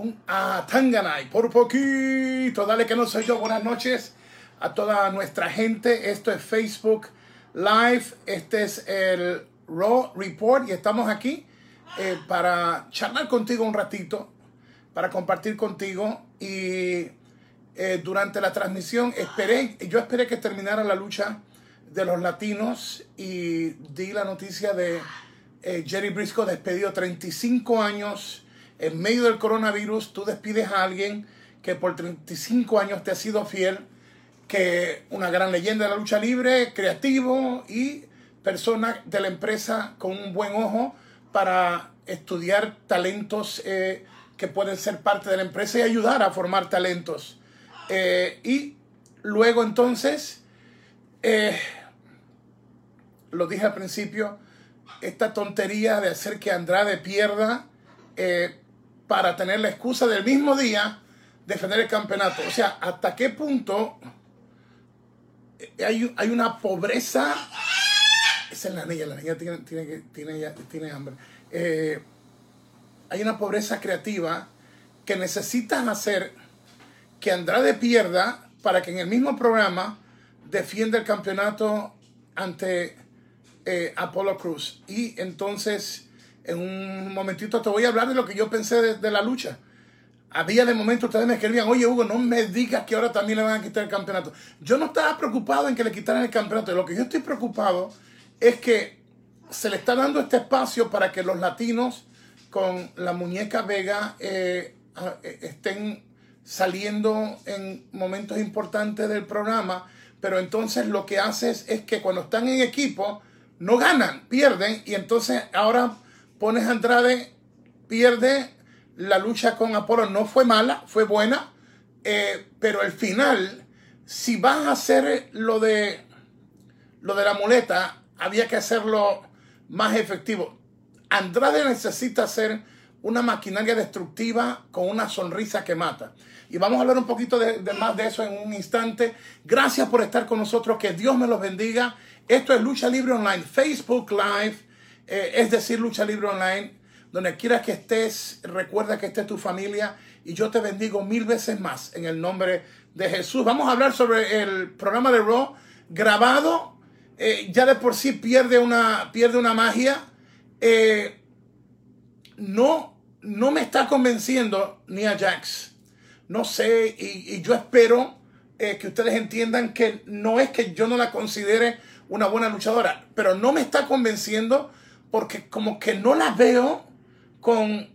un Atanganay, por poquito. Dale que no soy yo. Buenas noches a toda nuestra gente. Esto es Facebook Live. Este es el Raw Report y estamos aquí eh, para charlar contigo un ratito, para compartir contigo. Y eh, durante la transmisión esperé, yo esperé que terminara la lucha de los latinos y di la noticia de eh, Jerry Briscoe despedido 35 años en medio del coronavirus. Tú despides a alguien que por 35 años te ha sido fiel, que una gran leyenda de la lucha libre, creativo y persona de la empresa con un buen ojo para estudiar talentos eh, que pueden ser parte de la empresa y ayudar a formar talentos. Eh, y luego entonces, lo dije al principio, esta tontería de hacer que Andrade pierda eh, para tener la excusa del mismo día defender el campeonato. O sea, ¿hasta qué punto hay, hay una pobreza? Esa es la niña, la niña tiene, tiene, tiene, tiene hambre. Eh, hay una pobreza creativa que necesitas hacer que Andrade pierda para que en el mismo programa defienda el campeonato ante eh, Apollo Cruz. Y entonces, en un momentito te voy a hablar de lo que yo pensé de, la lucha. Había de momento ustedes me escribían, oye Hugo, no me digas que ahora también le van a quitar el campeonato. Yo no estaba preocupado en que le quitaran el campeonato. Lo que yo estoy preocupado es que se le está dando este espacio para que los latinos con la muñeca Vega eh, eh, estén saliendo en momentos importantes del programa, pero entonces lo que haces es que cuando están en equipo, no ganan, pierden. Y entonces ahora pones a Andrade, pierde la lucha con Apolo. No fue mala, fue buena. Eh, pero el final, si vas a hacer lo de, lo de la muleta, había que hacerlo más efectivo. Andrade necesita ser una maquinaria destructiva con una sonrisa que mata. Y vamos a hablar un poquito de, más de eso en un instante. Gracias por estar con nosotros. Que Dios me los bendiga. Esto es Lucha Libre Online, Facebook Live, eh, es decir, Lucha Libre Online. Donde quieras que estés, recuerda que esté tu familia y yo te bendigo mil veces más en el nombre de Jesús. Vamos a hablar sobre el programa de Raw grabado. Eh, ya de por sí pierde una, pierde una magia. Eh, no, no me está convenciendo ni a Jax. No sé, y, yo espero que ustedes entiendan que no es que yo no la considere una buena luchadora, pero no me está convenciendo porque como que no la veo con,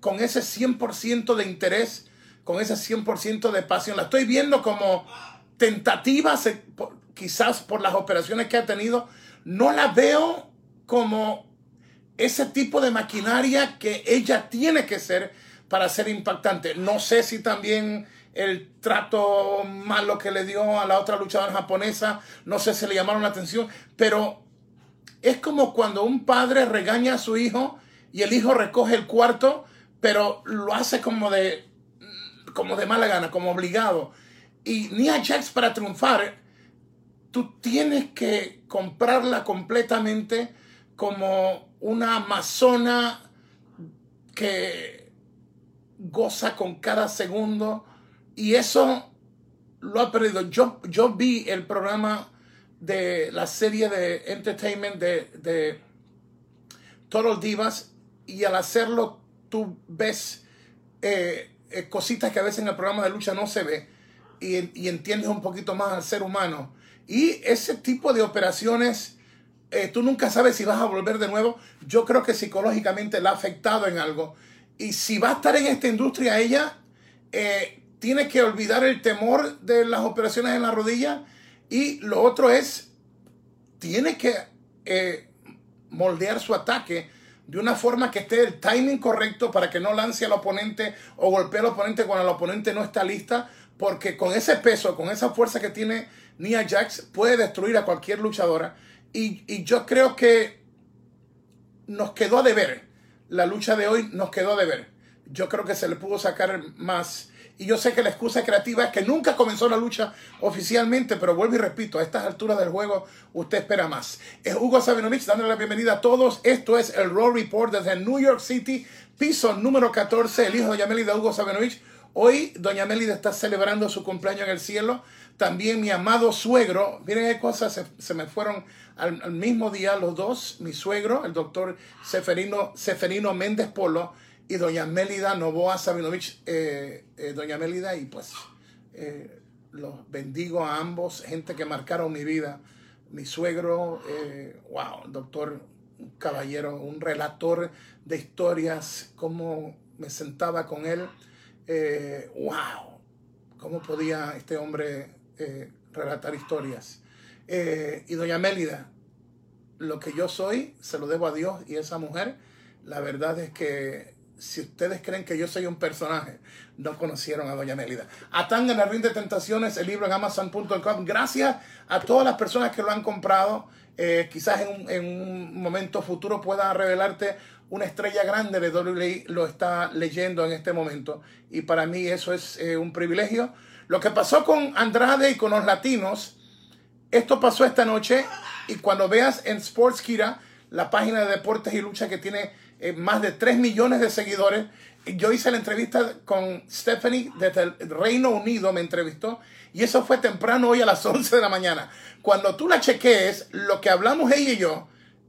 con ese 100% de interés, con ese 100% de pasión. La estoy viendo como tentativa, quizás por las operaciones que ha tenido. No la veo como ese tipo de maquinaria que ella tiene que ser para ser impactante. No sé si también el trato malo que le dio a la otra luchadora japonesa, no sé si le llamaron la atención, pero es como cuando un padre regaña a su hijo y el hijo recoge el cuarto, pero lo hace como de, como de mala gana, como obligado. Y Nia Jax para triunfar, tú tienes que comprarla completamente como una amazona que goza con cada segundo y eso lo ha perdido. Yo, yo vi el programa de la serie de entertainment de, de Total Divas y al hacerlo tú ves eh, eh, cositas que a veces en el programa de lucha no se ve y, y, entiendes un poquito más al ser humano. Y ese tipo de operaciones, eh, tú nunca sabes si vas a volver de nuevo. Yo creo que psicológicamente la ha afectado en algo. Y si va a estar en esta industria ella, tiene que olvidar el temor de las operaciones en la rodilla y lo otro es, tiene que eh, moldear su ataque de una forma que esté el timing correcto para que no lance al oponente o golpee al oponente cuando el oponente no está lista, porque con ese peso, con esa fuerza que tiene Nia Jax, puede destruir a cualquier luchadora. Y, y yo creo que nos quedó a deber. La lucha de hoy nos quedó a deber. Yo creo que se le pudo sacar más Y yo sé que la excusa creativa es que nunca comenzó la lucha oficialmente, pero vuelvo y repito, a estas alturas del juego usted espera más. Es Hugo Sabinovich dándole la bienvenida a todos. Esto es el Raw Report desde New York City, piso número 14, el hijo de Doña de Hugo Sabinovich. Hoy Doña Melida está celebrando su cumpleaños en el cielo. También mi amado suegro, miren qué cosas se, me fueron al, mismo día los dos, mi suegro, el doctor Seferino, Seferino Méndez Polo, y doña Mélida Novoa Sabinovich, eh, eh, doña Mélida, y pues eh, los bendigo a ambos, gente que marcaron mi vida. Mi suegro, wow, doctor, un caballero, un relator de historias, cómo me sentaba con él, wow, cómo podía este hombre relatar historias. y doña Mélida, lo que yo soy, se lo debo a Dios y a esa mujer. La verdad es que si ustedes creen que yo soy un personaje, no conocieron a Doña Mélida. Atanga en la Ring de Tentaciones, el libro en Amazon.com. Gracias a todas las personas que lo han comprado. Eh, quizás en un, momento futuro pueda revelarte una estrella grande de WWE, lo está leyendo en este momento. Y para mí eso es eh, un privilegio. Lo que pasó con Andrade y con los latinos, esto pasó esta noche. Y cuando veas en Sportskira, la página de deportes y lucha que tiene eh, más de 3 millones de seguidores. Yo hice la entrevista con Stephanie desde el Reino Unido, me entrevistó, y eso fue temprano hoy a las 11 de la mañana. Cuando tú la chequees, lo que hablamos ella y yo,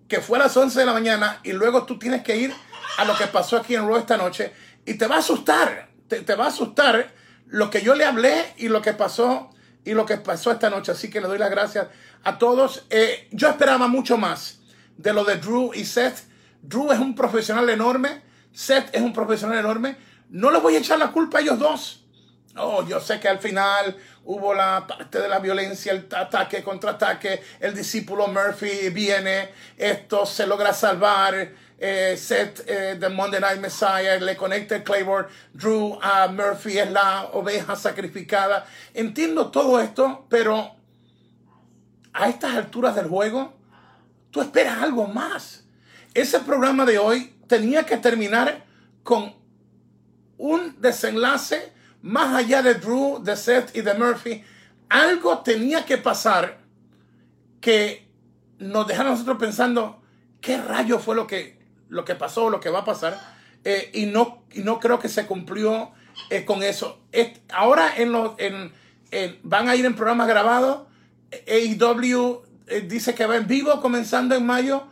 que fue a las 11 de la mañana, y luego tú tienes que ir a lo que pasó aquí en Raw esta noche, y te va a asustar, te, va a asustar lo que yo le hablé y lo que pasó y lo que pasó esta noche. Así que le doy las gracias a todos. Eh, yo esperaba mucho más de lo de Drew y Seth Drew es un profesional enorme, Seth es un profesional enorme. No les voy a echar la culpa a ellos dos. Oh, yo sé que al final hubo la parte de la violencia, el ataque, contraataque, el discípulo Murphy viene, esto se logra salvar, eh, Seth eh, de Monday Night Messiah le conecta el Drew a Murphy es la oveja sacrificada. Entiendo todo esto, pero a estas alturas del juego, tú esperas algo más ese programa de hoy tenía que terminar con un desenlace más allá de Drew, de Seth y de Murphy. Algo tenía que pasar que nos dejara nosotros pensando qué rayo fue lo que, lo que pasó, lo que va a pasar. Eh, y, no, y no creo que se cumplió eh, con eso. ahora en los, van a ir en programas grabados. AEW eh, dice que va en vivo comenzando en mayo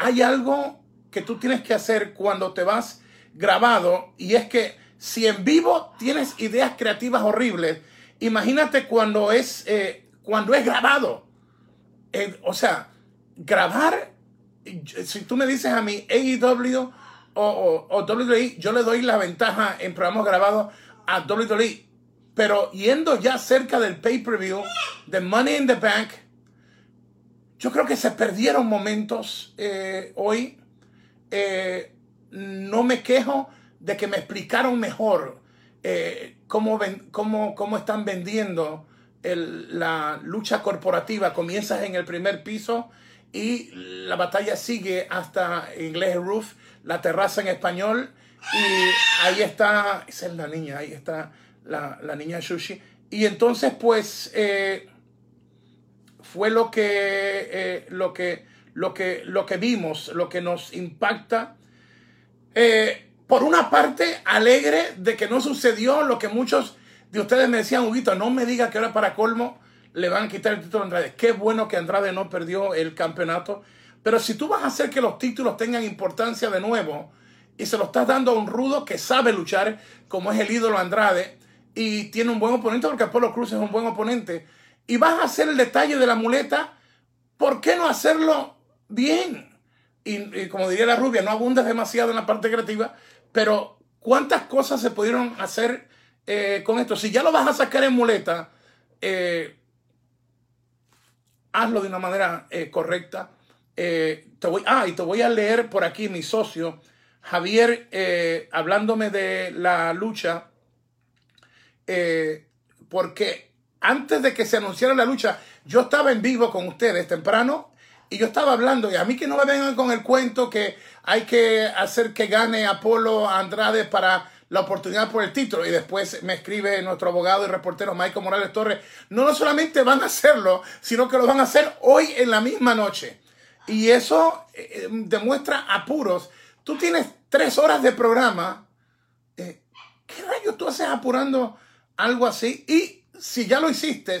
hay algo que tú tienes que hacer cuando te vas grabado y es que si en vivo tienes ideas creativas horribles, imagínate cuando es, eh, cuando es grabado. Eh, o sea, grabar, si tú me dices a mí AEW o, o, WWE, yo le doy la ventaja en programas grabados a WWE. Pero yendo ya cerca del pay-per-view, de Money in the Bank, yo creo que se perdieron momentos eh, hoy. Eh, no me quejo de que me explicaron mejor eh, cómo, cómo, están vendiendo la lucha corporativa. Comienzas en el primer piso y la batalla sigue hasta Inglés Roof, la terraza en español. Y ahí está, es la niña, ahí está la, la niña Sushi. Y entonces, pues, fue lo que, eh, lo que, lo que, lo que vimos, lo que nos impacta. Eh, por una parte, alegre de que no sucedió lo que muchos de ustedes me decían, Huguito, no me diga que ahora para colmo le van a quitar el título a Andrade. Qué bueno que Andrade no perdió el campeonato. Pero si tú vas a hacer que los títulos tengan importancia de nuevo y se lo estás dando a un rudo que sabe luchar, como es el ídolo Andrade, y tiene un buen oponente, porque Apolo Cruz es un buen oponente, y vas a hacer el detalle de la muleta, ¿por qué no hacerlo bien? Y, como diría la rubia, no abundes demasiado en la parte creativa, pero ¿cuántas cosas se pudieron hacer eh, con esto? Si ya lo vas a sacar en muleta, eh, hazlo de una manera eh, correcta. te voy, ah, y te voy a leer por aquí mi socio, Javier, hablándome de la lucha, porque antes de que se anunciara la lucha, yo estaba en vivo con ustedes temprano y yo estaba hablando, y a mí que no me vengan con el cuento que hay que hacer que gane Apolo Andrade para la oportunidad por el título. Y después me escribe nuestro abogado y reportero Michael Morales Torres. No, no solamente van a hacerlo, sino que lo van a hacer hoy en la misma noche. Y eso eh, demuestra apuros. Tú tienes tres horas de programa. Eh, ¿Qué rayos tú haces apurando algo así? Y si ya lo hiciste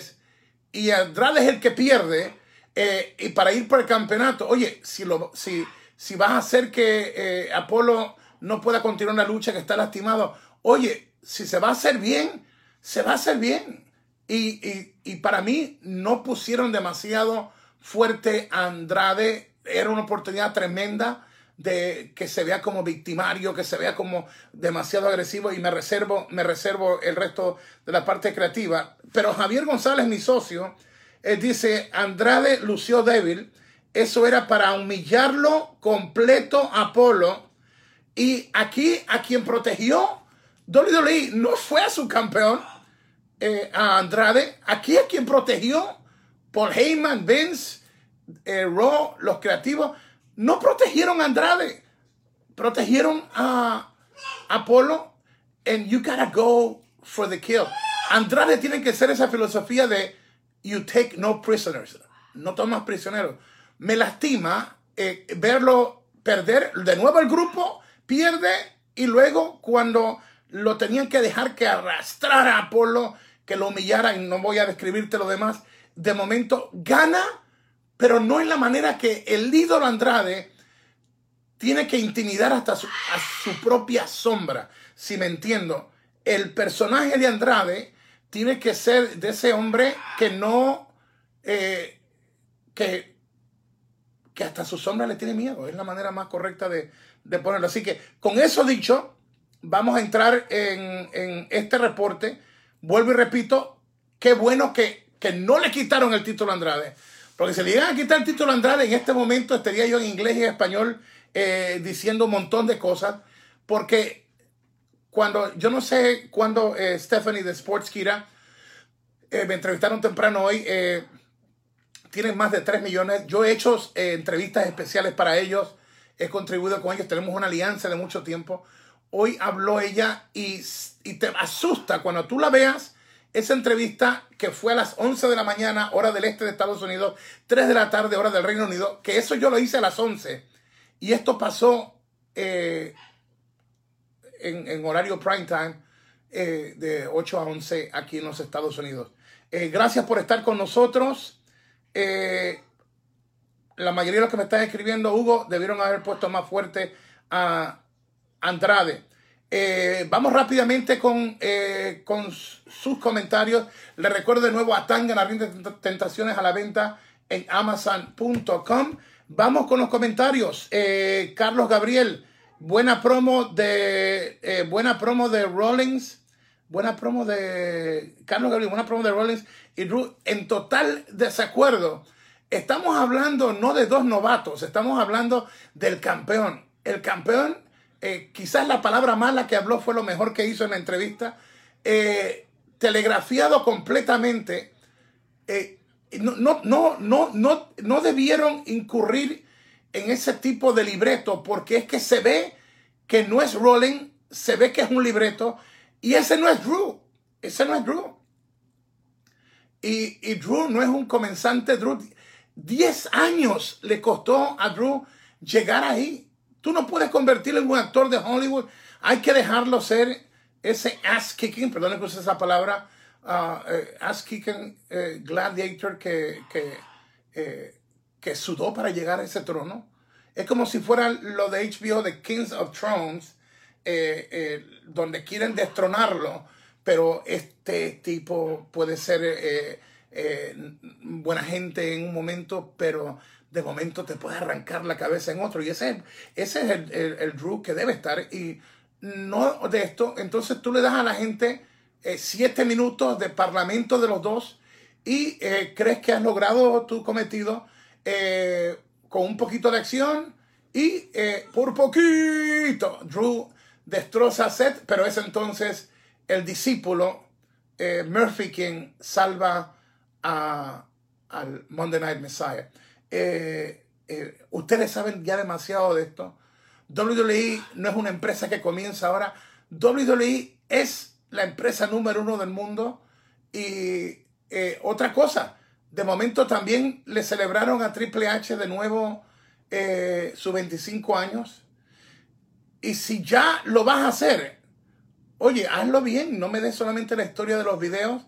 y Andrade es el que pierde, eh, y para ir por el campeonato, oye, si, lo, si, si vas a hacer que Apolo no pueda continuar la lucha, que está lastimado. Oye, si se va a hacer bien, se va a hacer bien. Y, para mí no pusieron demasiado fuerte a Andrade. Era una oportunidad tremenda de que se vea como victimario, que se vea como demasiado agresivo y me reservo, me reservo el resto de la parte creativa. Pero Javier González, mi socio, él dice, Andrade lució débil, eso era para humillarlo completo a Apolo y aquí a quien protegió WWE no fue a su campeón, eh, a Andrade. Aquí a quien protegió Paul Heyman, Vince, eh, Raw, los creativos, no protegieron a Andrade. Protegieron a Apolo. And you gotta go for the kill. Andrade tiene que ser esa filosofía de you take no prisoners. No tomas prisioneros. Me lastima eh, verlo perder de nuevo el grupo pierde y luego cuando lo tenían que dejar que arrastrara a Apolo, que lo humillara, y no voy a describirte lo demás, de momento gana, pero no en la manera que el ídolo Andrade tiene que intimidar hasta su, a su propia sombra, si me entiendo. El personaje de Andrade tiene que ser de ese hombre que no, eh, que, que hasta su sombra le tiene miedo. Es la manera más correcta de, de ponerlo. Así que con eso dicho, vamos a entrar en, este reporte. Vuelvo y repito, qué bueno que, no le quitaron el título a Andrade. Porque si le iban a quitar el título Andrade, en este momento estaría yo en inglés y español eh, diciendo un montón de cosas. Porque cuando, yo no sé cuando eh, Stephanie de Sportskira eh, me entrevistaron temprano hoy, tienen más de 3 millones. Yo he hecho entrevistas especiales para ellos he contribuido con ellos, tenemos una alianza de mucho tiempo. Hoy habló ella y, te asusta cuando tú la veas. Esa entrevista que fue a las 11 de la mañana, hora del este de Estados Unidos, 3 de la tarde, hora del Reino Unido, que eso yo lo hice a las 11. Y esto pasó eh, en, horario prime time eh, de 8 a 11 aquí en los Estados Unidos. Eh, gracias por estar con nosotros la mayoría de los que me están escribiendo, Hugo, debieron haber puesto más fuerte a Andrade. Eh, vamos rápidamente con, eh, con sus comentarios. Le recuerdo de nuevo a Tanga de Tentaciones a la venta en amazon.com. Vamos con los comentarios. Eh, Carlos Gabriel, buena promo de buena promo de Rollins. Buena promo de Carlos Gabriel, buena promo de Rollins y en total desacuerdo Estamos hablando no de dos novatos, estamos hablando del campeón. El campeón, eh, quizás la palabra mala que habló fue lo mejor que hizo en la entrevista, eh, telegrafiado completamente. Eh, no, no, no, no, no, no debieron incurrir en ese tipo de libreto porque es que se ve que no es Rolling, se ve que es un libreto y ese no es Drew, ese no es Drew. Y, y Drew no es un comenzante, Drew 10 años le costó a Drew llegar ahí. Tú no puedes convertirlo en un actor de Hollywood. Hay que dejarlo ser ese ass kicking, perdón que esa palabra, uh, eh, ass kicking eh, gladiator que, que, eh, que sudó para llegar a ese trono. Es como si fuera lo de HBO de Kings of Thrones, donde quieren destronarlo, pero este tipo puede ser buena gente en un momento, pero de momento te puede arrancar la cabeza en otro. Y ese, ese es el, el, Drew que debe estar. Y no de esto, entonces tú le das a la gente eh, siete minutos de parlamento de los dos y eh, crees que has logrado tu cometido con un poquito de acción y por poquito Drew destroza a Seth, pero es entonces el discípulo Murphy quien salva al Monday Night Messiah. Eh, eh, ustedes saben ya demasiado de esto. WWE no es una empresa que comienza ahora. WWE es la empresa número uno del mundo. Y eh, otra cosa, de momento también le celebraron a Triple H de nuevo sus 25 años. Y si ya lo vas a hacer, oye, hazlo bien, no me des solamente la historia de los videos,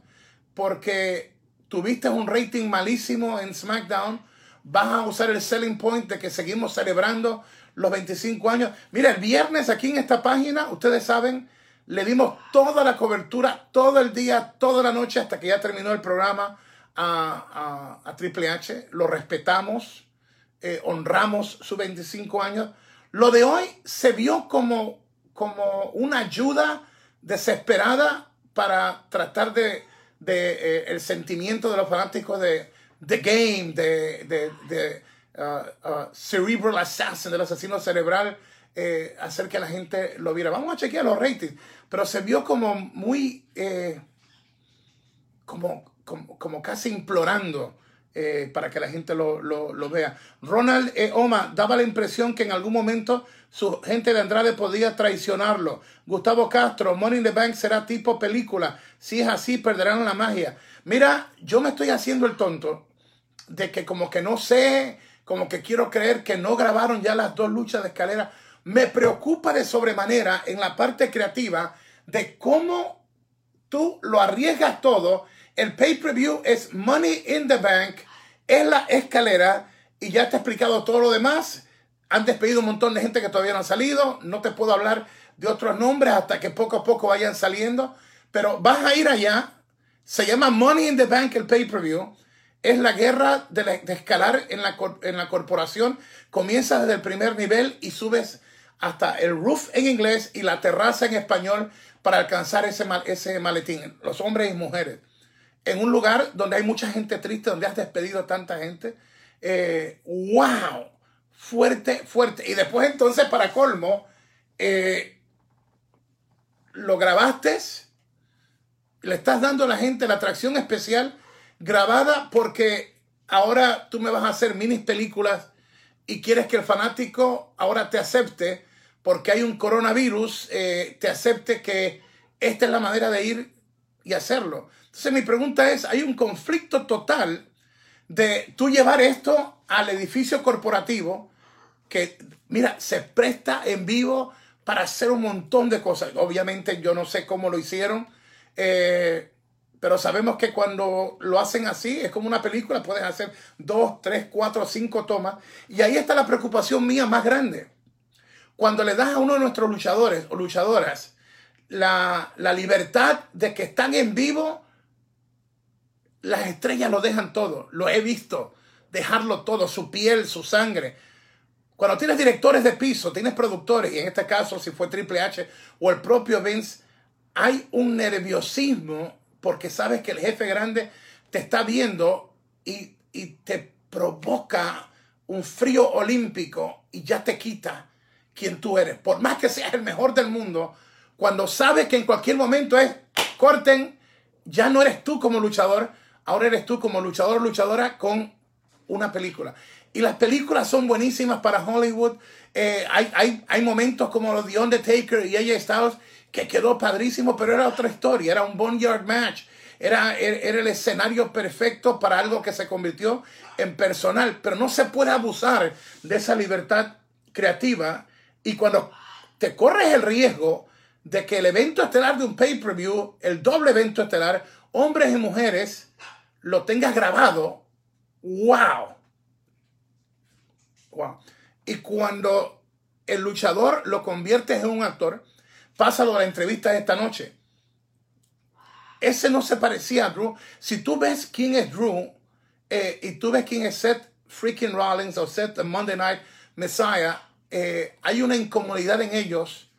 porque tuviste un rating malísimo en SmackDown, vas a usar el selling point de que seguimos celebrando los 25 años. Mira, el viernes aquí en esta página, ustedes saben, le dimos toda la cobertura, todo el día, toda la noche, hasta que ya terminó el programa a, a, Triple H. Lo respetamos, eh, honramos sus 25 años. Lo de hoy se vio como, como una ayuda desesperada para tratar de, de eh, el sentimiento de los fanáticos de The Game, de, de, de uh, uh, Cerebral Assassin, del asesino cerebral, eh, hacer que la gente lo viera. Vamos a chequear los ratings, pero se vio como muy, eh, como, como, casi implorando eh, para que la gente lo, lo, vea. Ronald Oma daba la impresión que en algún momento su gente de Andrade podía traicionarlo. Gustavo Castro, Money in the Bank será tipo película. Si es así, perderán la magia. Mira, yo me estoy haciendo el tonto de que como que no sé, como que quiero creer que no grabaron ya las dos luchas de escalera me preocupa de sobremanera en la parte creativa de cómo tú lo arriesgas todo. El pay-per-view es Money in the Bank, es la escalera y ya te he explicado todo lo demás. Han despedido un montón de gente que todavía no ha salido. No te puedo hablar de otros nombres hasta que poco a poco vayan saliendo. Pero vas a ir allá. Se llama Money in the Bank el pay-per-view. Es la guerra de, escalar en la, en la corporación. Comienzas desde el primer nivel y subes hasta el roof en inglés y la terraza en español para alcanzar ese, ese maletín, los hombres y mujeres. En un lugar donde hay mucha gente triste, donde has despedido a tanta gente. Eh, ¡Wow! Fuerte, fuerte. Y después entonces, para colmo, eh, lo grabaste, le estás dando a la gente la atracción especial grabada porque ahora tú me vas a hacer mini películas y quieres que el fanático ahora te acepte porque hay un coronavirus, eh, te acepte que esta es la manera de ir y hacerlo. Entonces mi pregunta es, hay un conflicto total de tú llevar esto al edificio corporativo que, mira, se presta en vivo para hacer un montón de cosas. Obviamente yo no sé cómo lo hicieron, eh, pero sabemos que cuando lo hacen así, es como una película, puedes hacer dos, tres, cuatro, cinco tomas. Y ahí está la preocupación mía más grande cuando le das a uno de nuestros luchadores o luchadoras la, libertad de que están en vivo, las estrellas lo dejan todo. Lo he visto. Dejarlo todo, su piel, su sangre. Cuando tienes directores de piso, tienes productores, y en este caso si fue Triple H o el propio Vince, hay un nerviosismo porque sabes que el jefe grande te está viendo y, y te provoca un frío olímpico y ya te quita quien tú eres. Por más que seas el mejor del mundo, cuando sabes que en cualquier momento es corten, ya no eres tú como luchador, ahora eres tú como luchador luchadora con una película. Y las películas son buenísimas para Hollywood. Eh, hay, hay, momentos como los de Undertaker y AJ Styles que quedó padrísimo, pero era otra historia, era un Boneyard Match. Era, era, el escenario perfecto para algo que se convirtió en personal, pero no se puede abusar de esa libertad creativa y cuando te corres el riesgo de que el evento estelar de un pay-per-view, el doble evento estelar, hombres y mujeres, lo tengas grabado, wow. Wow. Y cuando el luchador lo conviertes en un actor, pásalo a la entrevista esta noche. Ese no se parecía a Drew. Si tú ves quién es Drew eh, y tú ves quién es Seth freaking Rollins o Seth Monday Night Messiah, eh, hay una incomodidad en ellos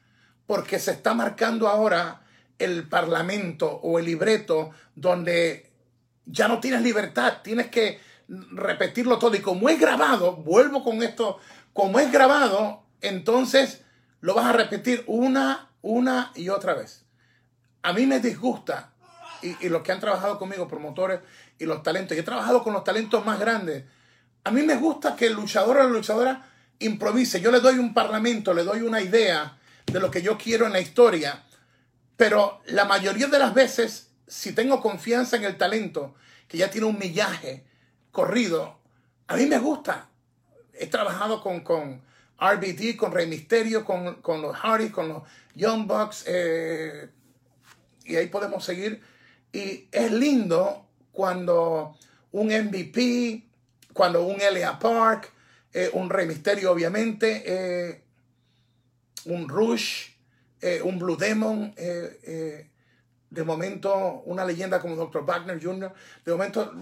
porque se está marcando ahora el parlamento o el libreto donde ya no tienes libertad, tienes que repetirlo todo. Y como es grabado, vuelvo con esto, como es grabado, entonces lo vas a repetir una, una y otra vez. A mí me disgusta, y, y los que han trabajado conmigo, promotores y los talentos, y he trabajado con los talentos más grandes, a mí me gusta que el luchador o la luchadora improvise. Yo le doy un parlamento, le doy una idea de lo que yo quiero en la historia. Pero la mayoría de las veces, si tengo confianza en el talento, que ya tiene un millaje corrido, a mí me gusta. He trabajado con, con RBD, con Rey Misterio, con, con los Hardy, con los Young Bucks, eh, y ahí podemos seguir. Y es lindo cuando un MVP, cuando un Elia Park, eh, un Rey Misterio, obviamente, eh, un Rush, un Blue Demon, de momento una leyenda como Dr. Wagner Jr., de momento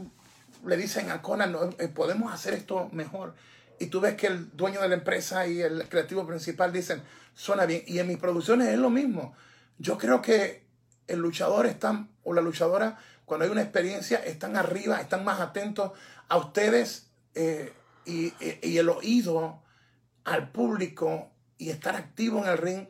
le dicen a Conan, podemos hacer esto mejor y tú ves que el dueño de la empresa y el creativo principal dicen, suena bien. Y en mis producciones es lo mismo. Yo creo que el luchador está, o la luchadora, cuando hay una experiencia, están arriba, están más atentos a ustedes eh, y, el oído al público y estar activo en el ring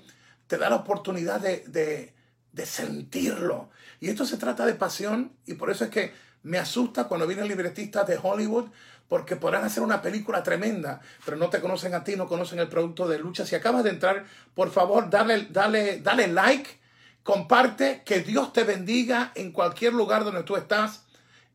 te da la oportunidad de, de sentirlo. Y esto se trata de pasión y por eso es que me asusta cuando vienen libretistas de Hollywood porque podrán hacer una película tremenda, pero no te conocen a ti, no conocen el producto de lucha. Si acabas de entrar, por favor, dale, dale, dale like, comparte, que Dios te bendiga en cualquier lugar donde tú estás.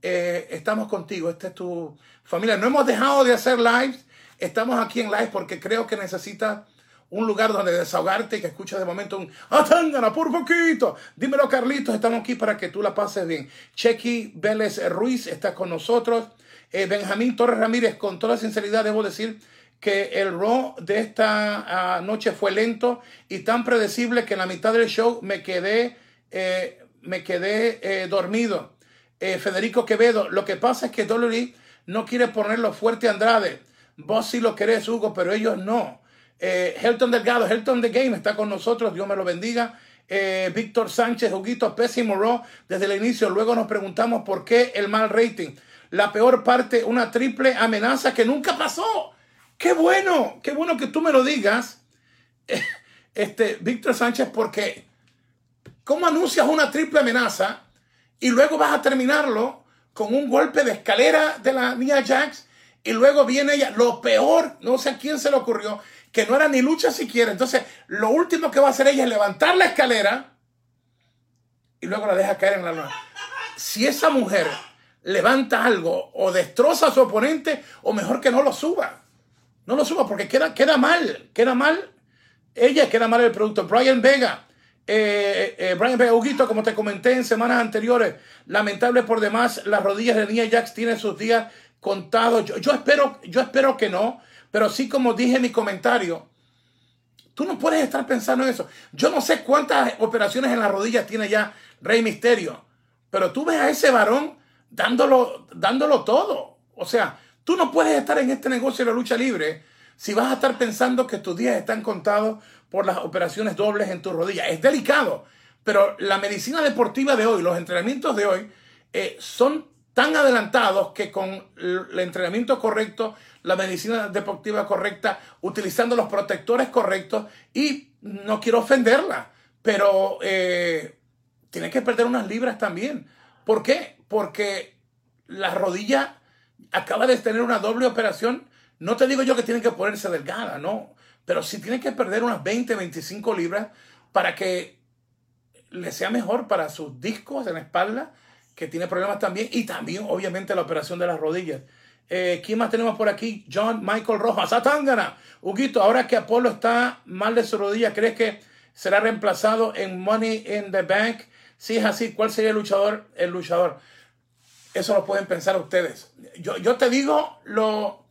Eh, estamos contigo, esta es tu familia. No hemos dejado de hacer lives, estamos aquí en live porque creo que necesitas un lugar donde desahogarte y que escuches de momento un ¡Atángana, por poquito! Dímelo, Carlitos, estamos aquí para que tú la pases bien. Chequi Vélez Ruiz está con nosotros. Eh, Benjamín Torres Ramírez, con toda sinceridad debo decir que el Raw de esta ah, noche fue lento y tan predecible que en la mitad del show me quedé, eh, me quedé eh, dormido. Federico Quevedo, lo que pasa es que Dolly no quiere ponerlo fuerte a Andrade. Vos sí lo querés, Hugo, pero ellos no. Helton Delgado, Helton The Game está con nosotros, Dios me lo bendiga. Víctor Sánchez, Huguito, pésimo Raw desde el inicio. Luego nos preguntamos por qué el mal rating la peor parte, una triple amenaza que nunca pasó. Qué bueno, qué bueno que tú me lo digas, este, Víctor Sánchez, porque ¿cómo anuncias una triple amenaza y luego vas a terminarlo con un golpe de escalera de la Nia Jax y luego viene ella, lo peor, no sé a quién se le ocurrió, que no era ni lucha siquiera. Entonces, lo último que va a hacer ella es levantar la escalera y luego la deja caer en la luna. Si esa mujer levanta algo o destroza a su oponente, o mejor que no lo suba. No lo suba porque queda, queda mal, queda mal. Ella queda mal el producto. Brian Vega, eh, eh, Brian Vega, Huguito, como te comenté en semanas anteriores, lamentable por demás, las rodillas de Nia Jax tienen sus días contados. Yo, yo, espero, yo espero que no, pero sí como dije en mi comentario, tú no puedes estar pensando en eso. Yo no sé cuántas operaciones en las rodillas tiene ya Rey Misterio, pero tú ves a ese varón dándolo, dándolo todo. O sea, tú no puedes estar en este negocio de la lucha libre si vas a estar pensando que tus días están contados por las operaciones dobles en tu rodilla. Es delicado, pero la medicina deportiva de hoy, los entrenamientos de hoy, eh, son tan adelantados que con el entrenamiento correcto, la medicina deportiva correcta, utilizando los protectores correctos, y no quiero ofenderla, pero eh, tiene que perder unas libras también. ¿Por qué? Porque la rodilla acaba de tener una doble operación. No te digo yo que tiene que ponerse delgada, no. Pero sí tiene que perder unas 20, 25 libras para que le sea mejor para sus discos en la espalda, que tiene problemas también, y también, obviamente, la operación de las rodillas. Eh, ¿Quién más tenemos por aquí? John Michael Rojas. Atangana. Huguito, ahora que Apolo está mal de su rodilla, ¿crees que será reemplazado en Money in the Bank? Si es así, ¿cuál sería el luchador? El luchador. Eso lo pueden pensar ustedes. Yo, yo te digo lo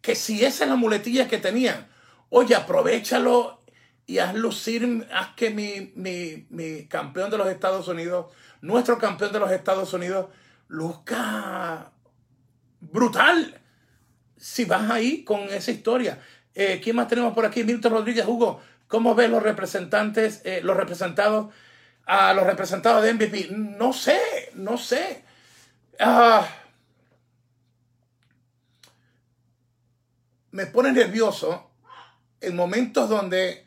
que si esa es la muletilla que tenían, oye, aprovechalo y haz lucir, haz que mi, mi, mi campeón de los Estados Unidos, nuestro campeón de los Estados Unidos, luzca brutal. Si vas ahí con esa historia. Eh, ¿Quién más tenemos por aquí? Milton Rodríguez, Hugo. ¿Cómo ves los representantes, eh, los representados a los representados de MVP. No sé, no sé. Ah, me pone nervioso en momentos donde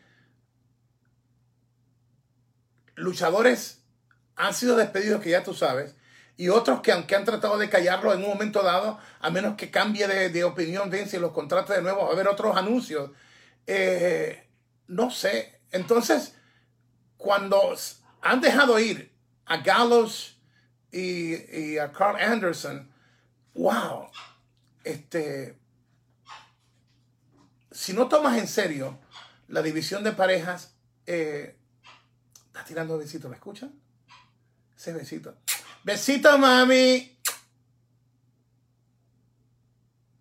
luchadores han sido despedidos, que ya tú sabes, y otros que aunque han tratado de callarlo en un momento dado, a menos que cambie de, opinión Vince y los contratos de nuevo, va a haber otros anuncios. Eh, no sé. Entonces, cuando han dejado ir a Gallows y, a Carl Anderson, wow, este, si no tomas en serio la división de parejas, eh, está tirando besitos, ¿me escuchan? Ese besito. Besito, mami.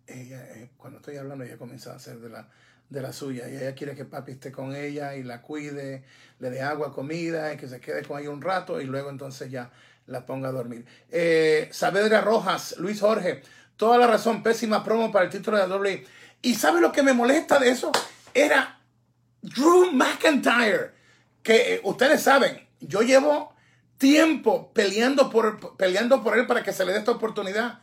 Ella, eh, cuando estoy hablando, ella comienza a hacer de la, de la suya. Y ella quiere que papi esté con ella y la cuide, le dé agua, comida, y que se quede con ella un rato y luego entonces ya la ponga a dormir. Eh, Saavedra Rojas, Luis Jorge, toda la razón, pésima promo para el título de WWE. ¿Y sabe lo que me molesta de eso? Era Drew McIntyre, que eh, ustedes saben, yo llevo tiempo peleando por, peleando por él para que se le dé esta oportunidad.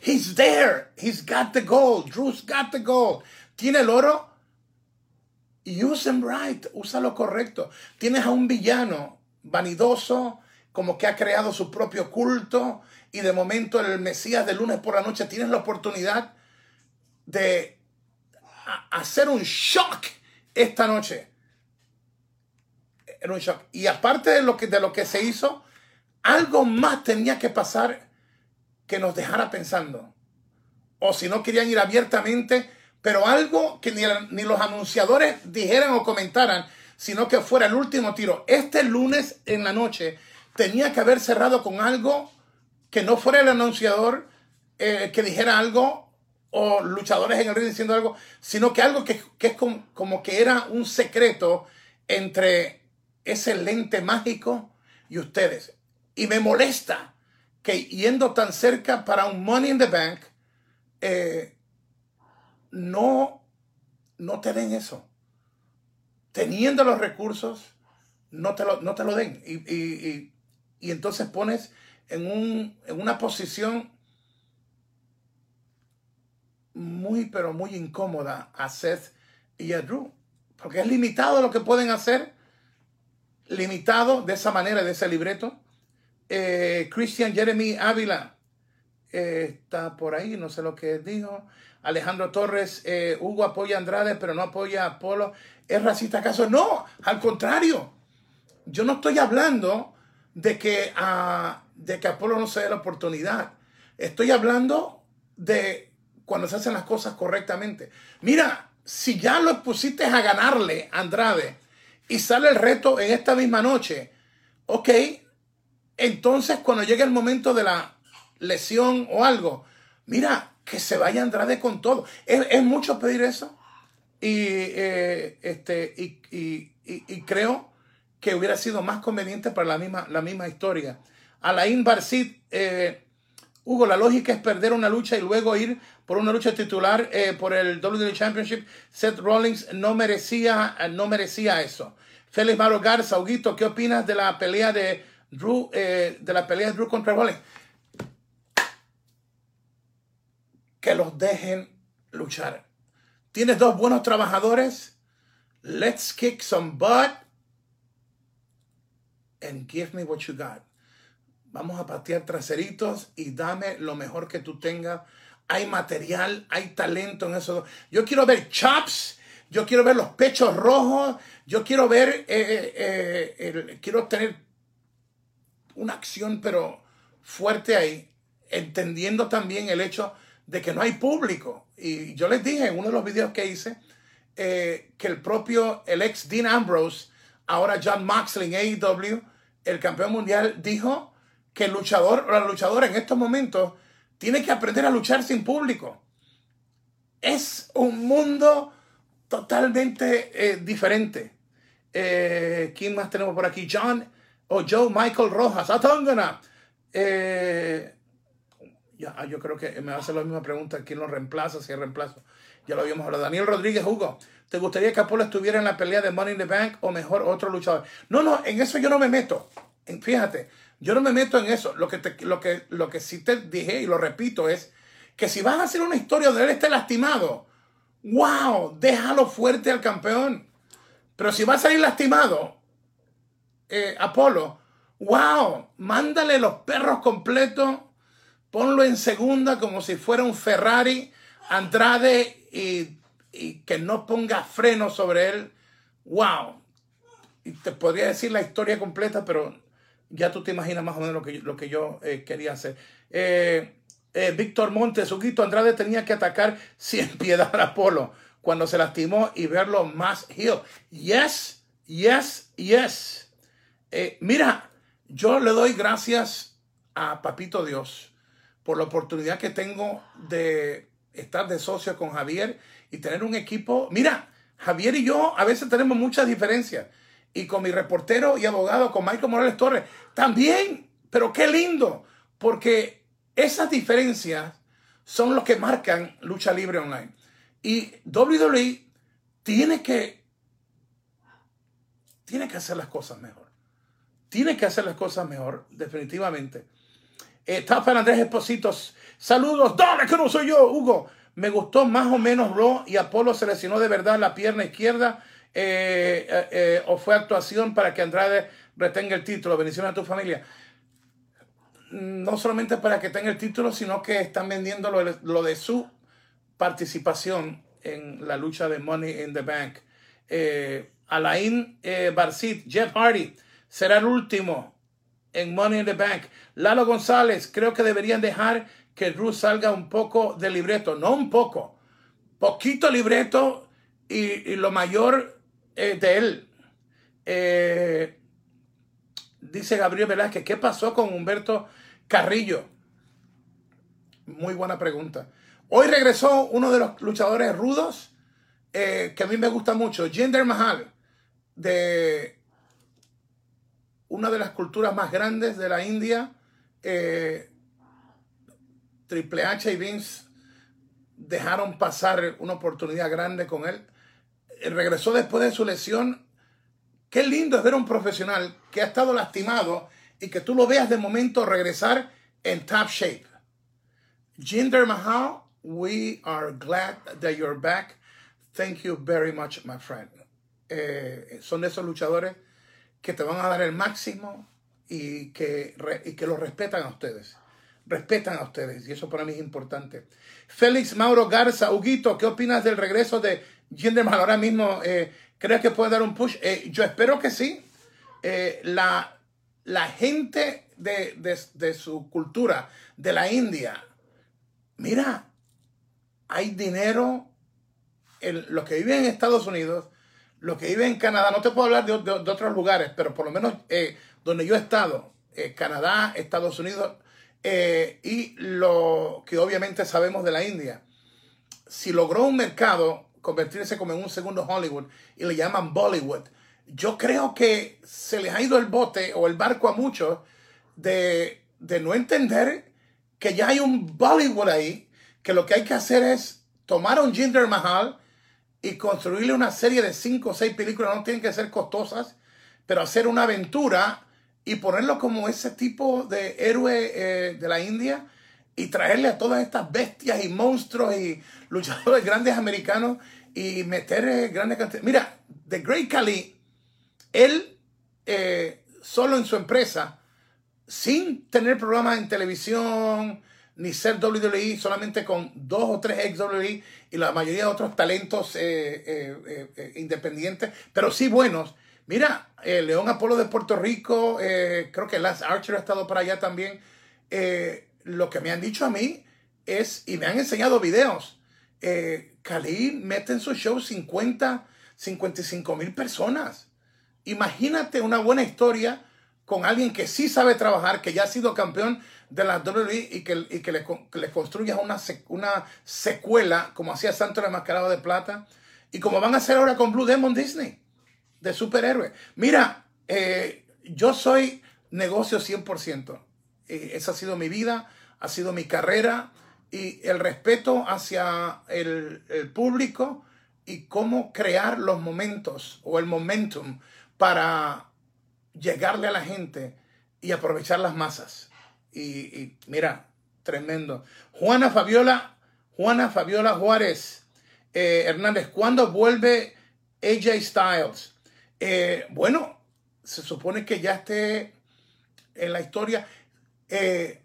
He's there. He's got the gold. Drew's got the gold. Tiene el oro. Use him right. Usa lo correcto. Tienes a un villano vanidoso, como que ha creado su propio culto. Y de momento el Mesías de lunes por la noche tienes la oportunidad de hacer un shock esta noche. Era un shock. Y aparte de lo que, de lo que se hizo, algo más tenía que pasar que nos dejara pensando. O si no querían ir abiertamente, pero algo que ni, ni los anunciadores dijeran o comentaran, sino que fuera el último tiro. Este lunes en la noche tenía que haber cerrado con algo que no fuera el anunciador eh, que dijera algo o luchadores en el ring diciendo algo, sino que algo que, es como, como, que era un secreto entre ese lente mágico y ustedes. Y me molesta que yendo tan cerca para un Money in the Bank, eh, no, no te den eso. Teniendo los recursos, no te lo, no te lo den. Y, entonces pones en, un, en una posición muy, pero muy incómoda a Seth y a Drew. Porque es limitado lo que pueden hacer. Limitado de esa manera, de ese libreto. Eh, Christian Jeremy Ávila eh, está por ahí, no sé lo que dijo. Alejandro Torres, eh, Hugo apoya a Andrade, pero no apoya a Apolo. ¿Es racista acaso? No, al contrario. Yo no estoy hablando de que, a, de que Apolo no se dé la oportunidad. Estoy hablando de cuando se hacen las cosas correctamente. Mira, si ya lo pusiste a ganarle a Andrade y sale el reto en esta misma noche, ok, entonces, cuando llegue el momento de la lesión o algo, mira, que se vaya Andrade con todo. Es, mucho pedir eso. Y, eh, este, y, creo que hubiera sido más conveniente para la misma, la misma historia. Alain Barcid, eh, Hugo, la lógica es perder una lucha y luego ir por una lucha titular eh, por el WWE Championship. Seth Rollins no merecía, no merecía eso. Félix Maro Garza, Huguito, ¿qué opinas de la pelea de Drew, eh, de la pelea de Drew contra Rollins, que los dejen luchar. Tienes dos buenos trabajadores. Let's kick some butt and give me what you got. Vamos a patear traseritos y dame lo mejor que tú tengas. Hay material, hay talento en eso. Yo quiero ver chops, yo quiero ver los pechos rojos, yo quiero ver, eh, eh, quiero tener una acción pero fuerte ahí, entendiendo también el hecho de que no hay público. Y yo les dije en uno de los videos que hice eh, que el propio, el ex Dean Ambrose, ahora John Moxley en AEW, el campeón mundial, dijo que el luchador o la luchadora en estos momentos tiene que aprender a luchar sin público. Es un mundo totalmente eh, diferente. Eh, ¿Quién más tenemos por aquí? John o Joe Michael Rojas, Atóngana. Eh, ya, ah, yo creo que me va a hacer la misma pregunta, ¿quién lo reemplaza? Si es reemplazo. Ya lo habíamos hablado. Daniel Rodríguez Hugo, ¿te gustaría que Apolo estuviera en la pelea de Money in the Bank o mejor otro luchador? No, no, en eso yo no me meto. Fíjate, yo no me meto en eso. Lo que, lo que, lo que sí te dije y lo repito es que si vas a hacer una historia donde él esté lastimado, wow, déjalo fuerte al campeón. Pero si va a salir lastimado, eh, Apolo, wow, mándale los perros completos, ponlo en segunda como si fuera un Ferrari, Andrade y, que no ponga freno sobre él. Wow, y te podría decir la historia completa, pero ya tú te imaginas más o menos lo que, yo eh, quería hacer. Eh, eh, Víctor Montes, Andrade tenía que atacar sin piedad a Apolo cuando se lastimó y verlo más heel. Yes, yes, yes. mira, yo le doy gracias a Papito Dios por la oportunidad que tengo de estar de socio con Javier y tener un equipo. Mira, Javier y yo a veces tenemos muchas diferencias. Y con mi reportero y abogado, con Michael Morales Torres, también. Pero qué lindo, porque esas diferencias son los que marcan lucha libre online. Y WWE tiene que, tiene que hacer las cosas mejor. Tiene que hacer las cosas mejor, definitivamente. Está para Andrés Espositos. Saludos. Dale, que no soy yo, Hugo. Me gustó más o menos Raw y Apolo se lesionó de verdad la pierna izquierda. Eh, eh, eh, o fue actuación para que Andrade retenga el título. Bendiciones a tu familia. No solamente para que tenga el título, sino que están vendiendo lo, de su participación en la lucha de Money in the Bank. Alain Barcit, Jeff Hardy, será el último en Money in the Bank. Lalo González, creo que deberían dejar que Ruth salga un poco de libreto, no un poco, poquito libreto y, lo mayor eh, de él. Eh, dice Gabriel Velázquez, ¿qué pasó con Humberto Carrillo? Muy buena pregunta. Hoy regresó uno de los luchadores rudos eh, que a mí me gusta mucho, Jinder Mahal, de una de las culturas más grandes de la India. Triple H y Vince dejaron pasar una oportunidad grande con él. él. Regresó después de su lesión. Qué lindo es ver a un profesional que ha estado lastimado y que tú lo veas de momento regresar en top shape. Jinder Mahal, we are glad that you're back. Thank you very much, my friend. Eh, son de esos luchadores que te van a dar el máximo y que, y que lo respetan a ustedes respetan a ustedes y eso para mí es importante. Félix Mauro Garza, Huguito, ¿qué opinas del regreso de Jinderman ahora mismo? Eh, ¿Crees que puede dar un push? Eh, yo espero que sí. Eh, la, la gente de, de, su cultura, de la India, mira, hay dinero en los que viven en Estados Unidos, los que viven en Canadá, no te puedo hablar de, de otros lugares, pero por lo menos donde yo he estado, Canadá, Estados Unidos, eh, y lo que obviamente sabemos de la India. Si logró un mercado convertirse como en un segundo Hollywood y le llaman Bollywood, yo creo que se les ha ido el bote o el barco a muchos de, de no entender que ya hay un Bollywood ahí, que lo que hay que hacer es tomar un Jinder Mahal y construirle una serie de cinco o seis películas, no tienen que ser costosas, pero hacer una aventura y ponerlo como ese tipo de héroe eh, de la India y traerle a todas estas bestias y monstruos y luchadores grandes americanos y meter eh, grandes cantidades. Mira, The Great Khali, él eh, solo en su empresa, sin tener programas en televisión, ni ser WWE, solamente con dos o tres ex WWE y la mayoría de otros talentos independientes, pero sí buenos, Mira, León Apolo de Puerto Rico, eh, creo que Lance Archer ha estado para allá también. Eh, lo que me han dicho a mí es, y me han enseñado videos, eh, Cali mete en su show 50, 55 mil personas. Imagínate una buena historia con alguien que sí sabe trabajar, que ya ha sido campeón de la WWE y que, y que le, le construyas una, una secuela como hacía Santo el Mascarado de Plata y como van a hacer ahora con Blue Demon Disney de superhéroe. Mira, eh, yo soy negocio 100%. Eh, esa ha sido mi vida, ha sido mi carrera y el respeto hacia el, público y cómo crear los momentos o el momentum para llegarle a la gente y aprovechar las masas. Y, mira, tremendo. Juana Fabiola, Juana Fabiola Juárez eh, Hernández, ¿cuándo vuelve AJ Styles? Eh, bueno, se supone que ya esté en la historia. Eh,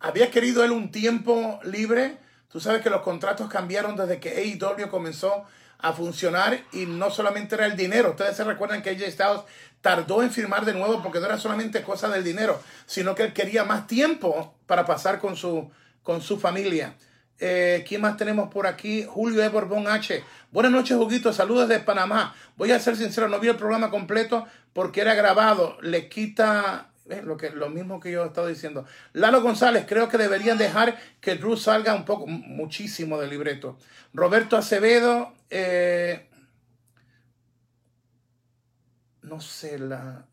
había querido él un tiempo libre. Tú sabes que los contratos cambiaron desde que AEW comenzó a funcionar y no solamente era el dinero. Ustedes se recuerdan que AJ Styles tardó en firmar de nuevo porque no era solamente cosa del dinero, sino que él quería más tiempo para pasar con su, con su familia. Eh, ¿Quién más tenemos por aquí? Julio E. H. Buenas noches, Juguito. Saludos de Panamá. Voy a ser sincero, no vi el programa completo porque era grabado. Le quita lo, que, lo mismo que yo he estado diciendo. Lalo González, creo que deberían dejar que Drew salga un poco, muchísimo del libreto. Roberto Acevedo, eh, no sé, la.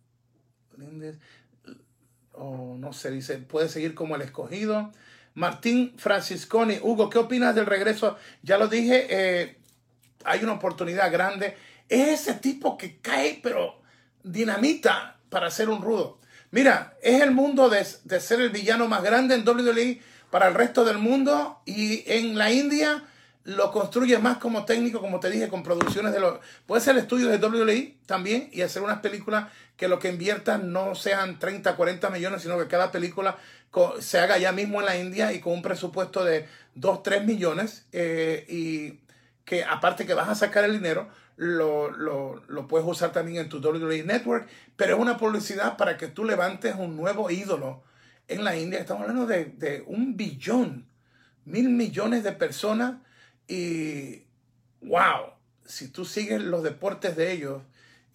O no sé, dice, puede seguir como el escogido. Martín Francisconi, Hugo, ¿qué opinas del regreso? Ya lo dije, eh, hay una oportunidad grande. Es ese tipo que cae, pero dinamita para ser un rudo. Mira, es el mundo de, ser el villano más grande en WWE para el resto del mundo y en la India lo construye más como técnico, como te dije, con producciones de los... Puede ser estudio de WWE también y hacer unas películas que lo que inviertan no sean 30, 40 millones, sino que cada película se haga ya mismo en la India y con un presupuesto de 2, 3 millones eh, y que aparte que vas a sacar el dinero, lo, lo, puedes usar también en tu WWE Network, pero es una publicidad para que tú levantes un nuevo ídolo en la India. Estamos hablando de, un billón, mil millones de personas y wow, si tú sigues los deportes de ellos,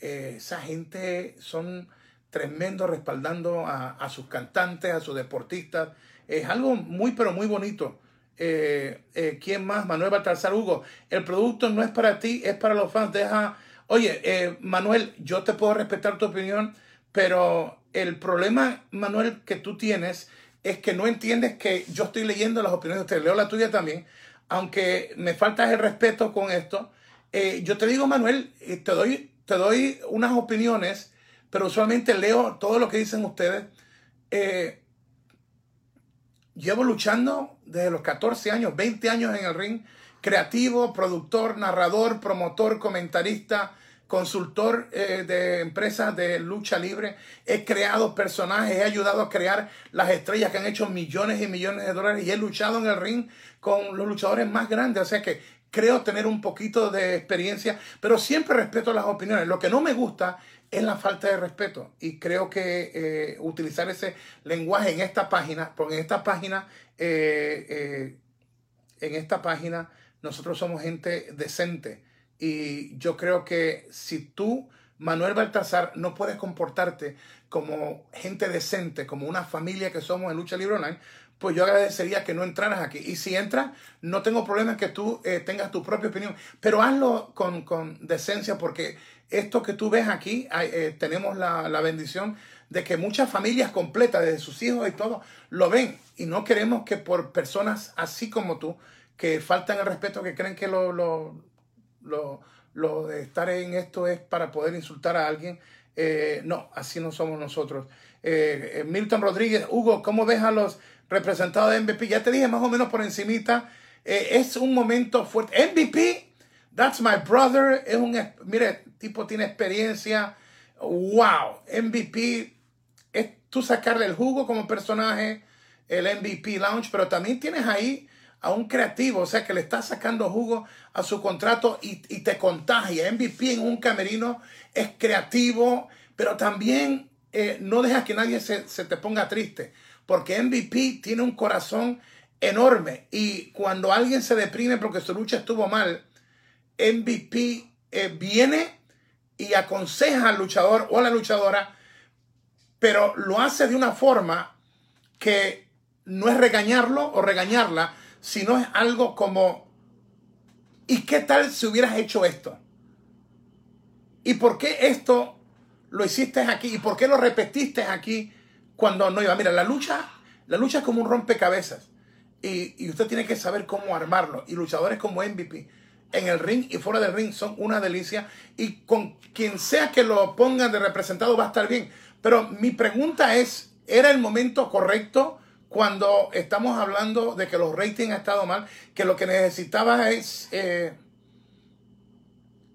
eh, esa gente son tremendos respaldando a, a, sus cantantes, a sus deportistas. Es algo muy, pero muy bonito. Eh, eh, ¿Quién más? Manuel Baltasar Hugo. El producto no es para ti, es para los fans. Deja. Oye, eh, Manuel, yo te puedo respetar tu opinión, pero el problema, Manuel, que tú tienes es que no entiendes que yo estoy leyendo las opiniones de ustedes. Leo la tuya también, aunque me falta el respeto con esto. yo te digo, Manuel, te doy, te doy unas opiniones, pero usualmente leo todo lo que dicen ustedes. Llevo luchando desde los 14 años, 20 años en el ring, creativo, productor, narrador, promotor, comentarista, consultor eh, de empresas de lucha libre. He creado personajes, he ayudado a crear las estrellas que han hecho millones y millones de dólares y he luchado en el ring con los luchadores más grandes. O sea que creo tener un poquito de experiencia, pero siempre respeto las opiniones. Lo que no me gusta es la falta de respeto y creo que eh, utilizar ese lenguaje en esta página, porque en esta página eh, eh, en esta página nosotros somos gente decente. Y yo creo que si tú, Manuel Baltasar, no puedes comportarte como gente decente, como una familia que somos en Lucha Libre Online, pues yo agradecería que no entraras aquí. Y si entras, no tengo problema en que tú eh, tengas tu propia opinión, pero hazlo con, con, decencia porque esto que tú ves aquí, tenemos la, la bendición de que muchas familias completas, desde sus hijos y todo, lo ven. Y no queremos que por personas así como tú, que faltan el respeto, que creen que lo, lo, lo, de estar en esto es para poder insultar a alguien. Eh, no, así no somos nosotros. Eh, eh, Milton Rodríguez, Hugo, ¿cómo ves a los representados de MVP? Ya te dije más o menos por encimita. es un momento fuerte. MVP, that's my brother. Es un, mire, tipo tiene experiencia. Wow, MVP es tú sacarle el jugo como personaje, el MVP Lounge, pero también tienes ahí a un creativo, o sea, que le está sacando jugo a su contrato y, te contagia. MVP en un camerino es creativo, pero también eh, no deja que nadie se, te ponga triste, porque MVP tiene un corazón enorme y cuando alguien se deprime porque su lucha estuvo mal, MVP eh, viene y aconseja al luchador o a la luchadora pero lo hace de una forma que no es regañarlo o regañarla, sino es algo como, ¿y qué tal si hubieras hecho esto? ¿Y por qué esto lo hiciste aquí? ¿Y por qué lo repetiste aquí cuando no iba? Mira, la lucha, la lucha es como un rompecabezas. Y, y usted tiene que saber cómo armarlo. Y luchadores como MVP en el ring y fuera del ring son una delicia. Y con quien sea que lo pongan de representado va a estar bien. Pero mi pregunta es, ¿era el momento correcto cuando estamos hablando de que los ratings han estado mal? Que lo que necesitaba es eh,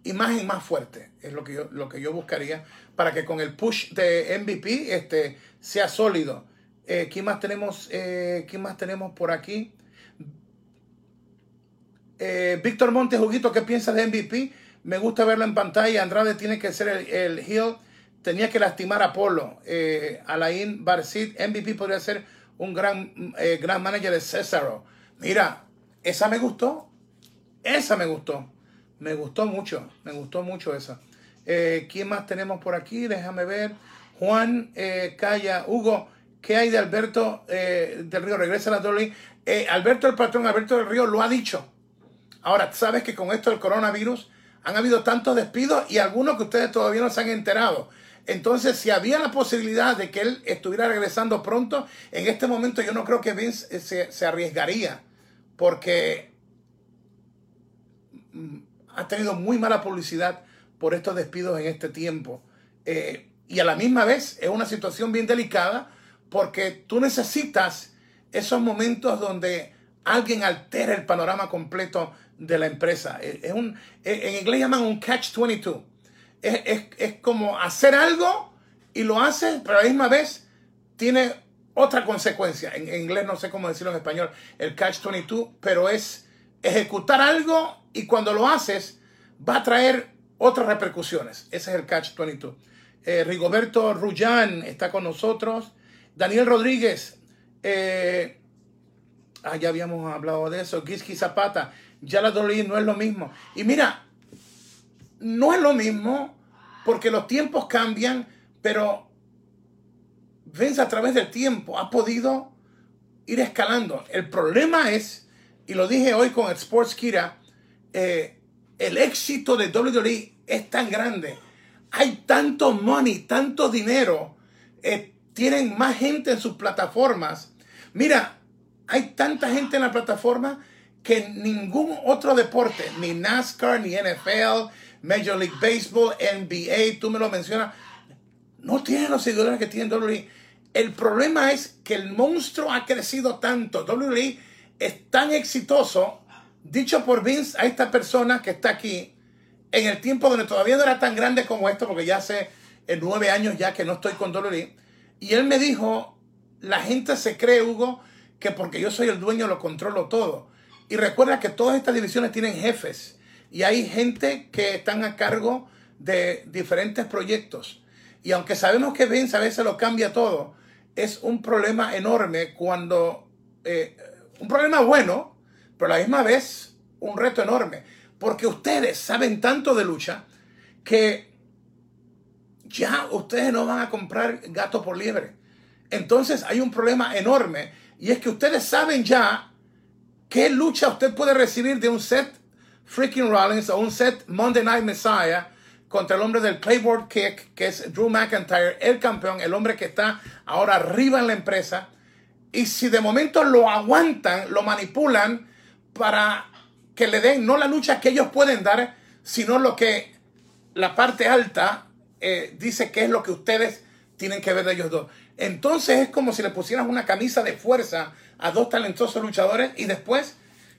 imagen más fuerte, es lo que, yo, lo que yo buscaría, para que con el push de MVP este, sea sólido. Eh, ¿quién, más tenemos, eh, ¿Quién más tenemos por aquí? Eh, Víctor Montes, Juguito, ¿qué piensas de MVP? Me gusta verlo en pantalla. Andrade tiene que ser el, el heel. Tenía que lastimar a Polo. Alain Barcid, MVP podría ser un gran, gran manager de Césaro. Mira, esa me gustó. Esa me gustó. Me gustó mucho. Me gustó mucho esa. Eh, ¿Quién más tenemos por aquí? Déjame ver. Juan eh, Calla. Hugo, ¿qué hay de Alberto eh, del Río? Regresa a la Dolly. Alberto el patrón, Alberto del Río lo ha dicho. Ahora, sabes que con esto del coronavirus han habido tantos despidos y algunos que ustedes todavía no se han enterado. Entonces, si había la posibilidad de que él estuviera regresando pronto, en este momento yo no creo que Vince se, se arriesgaría, porque mm, ha tenido muy mala publicidad por estos despidos en este tiempo. Eh, y a la misma vez es una situación bien delicada, porque tú necesitas esos momentos donde alguien altera el panorama completo de la empresa. Es un, en inglés llaman un catch-22 es, es, es como hacer algo y lo hace, pero a la misma vez tiene otra consecuencia. En, en inglés no sé cómo decirlo en español, el catch 22, pero es ejecutar algo y cuando lo haces va a traer otras repercusiones. Ese es el catch 22. Eh, Rigoberto Rullán está con nosotros. Daniel Rodríguez, eh, ah, ya habíamos hablado de eso. Giski Zapata, ya la dolí no es lo mismo. Y mira, no es lo mismo porque los tiempos cambian, pero Vince a través del tiempo ha podido ir escalando. El problema es, y lo dije hoy con Sports Kira, eh, el éxito de WWE es tan grande. Hay tanto money, tanto dinero. eh, tienen más gente en sus plataformas. Mira, hay tanta gente en la plataforma que ningún otro deporte, ni NASCAR, ni NFL, Major League Baseball, NBA, tú me lo mencionas, no tienen los seguidores que tienen WWE. El problema es que el monstruo ha crecido tanto. WWE es tan exitoso, dicho por Vince a esta persona que está aquí, en el tiempo donde todavía no era tan grande como esto, porque ya hace eh, nueve años ya que no estoy con WWE. Y él me dijo, la gente se cree, Hugo, que porque yo soy el dueño lo controlo todo. Y recuerda que todas estas divisiones tienen jefes y hay gente que están a cargo de diferentes proyectos. Y aunque sabemos que Vince a veces lo cambia todo, es un problema enorme cuando, eh, un problema bueno, pero a la misma vez un reto enorme. Porque ustedes saben tanto de lucha que ya ustedes no van a comprar gato por liebre. Entonces hay un problema enorme y es que ustedes saben ya qué lucha usted puede recibir de un set freaking Rollins o un set Monday Night Messiah contra el hombre del Playboard Kick, que es Drew McIntyre, el campeón, el hombre que está ahora arriba en la empresa. Y si de momento lo aguantan, lo manipulan para que le den no la lucha que ellos pueden dar, sino lo que la parte alta eh, dice que es lo que ustedes tienen que ver de ellos dos. Entonces es como si le pusieran una camisa de fuerza a dos talentosos luchadores y después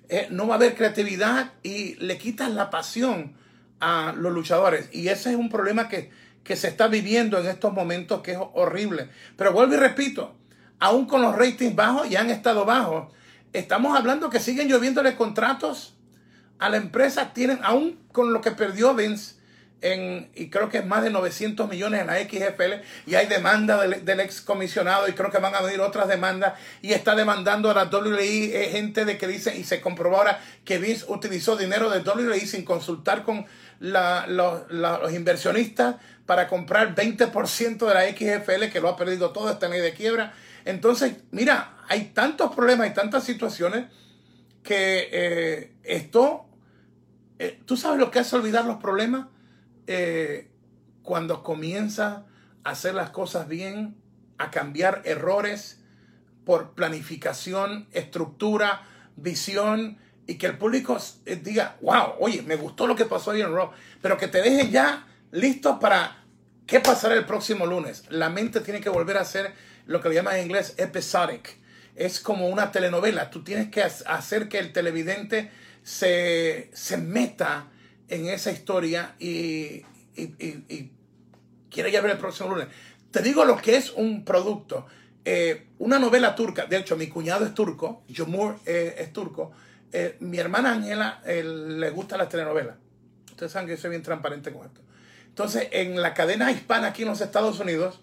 eh, no va a haber creatividad y le quitan la pasión a los luchadores. Y ese es un problema que, que se está viviendo en estos momentos que es horrible. Pero vuelvo y repito, aún con los ratings bajos, ya han estado bajos, estamos hablando que siguen lloviéndole contratos a la empresa, tienen, aún con lo que perdió Vince, en, y creo que es más de 900 millones en la XFL, y hay demanda del, del ex comisionado, y creo que van a venir otras demandas, y está demandando a la WWE eh, gente de que dice, y se comprobó ahora que Vince utilizó dinero de WWE sin consultar con la, la, los inversionistas para comprar 20% de la XFL, que lo ha perdido todo, está en ley de quiebra. Entonces, mira, hay tantos problemas, hay tantas situaciones que eh, esto, eh, ¿tú sabes lo que hace olvidar los problemas? Eh, cuando comienza a hacer las cosas bien, a cambiar errores por planificación, estructura, visión, y que el público diga, wow, oye, me gustó lo que pasó hoy en Raw, pero que te dejen ya listo para qué pasará el próximo lunes. La mente tiene que volver a ser lo que llaman en inglés episodic. Es como una telenovela. Tú tienes que hacer que el televidente se, se meta en esa historia y, y, y, quiere ya ver el próximo lunes. Te digo lo que es un producto. Eh, una novela turca, de hecho mi cuñado es turco, Jomur eh, es turco, Eh, mi hermana Ángela le gusta las telenovelas. Ustedes saben que yo soy bien transparente con esto. Entonces, en la cadena hispana aquí en los Estados Unidos,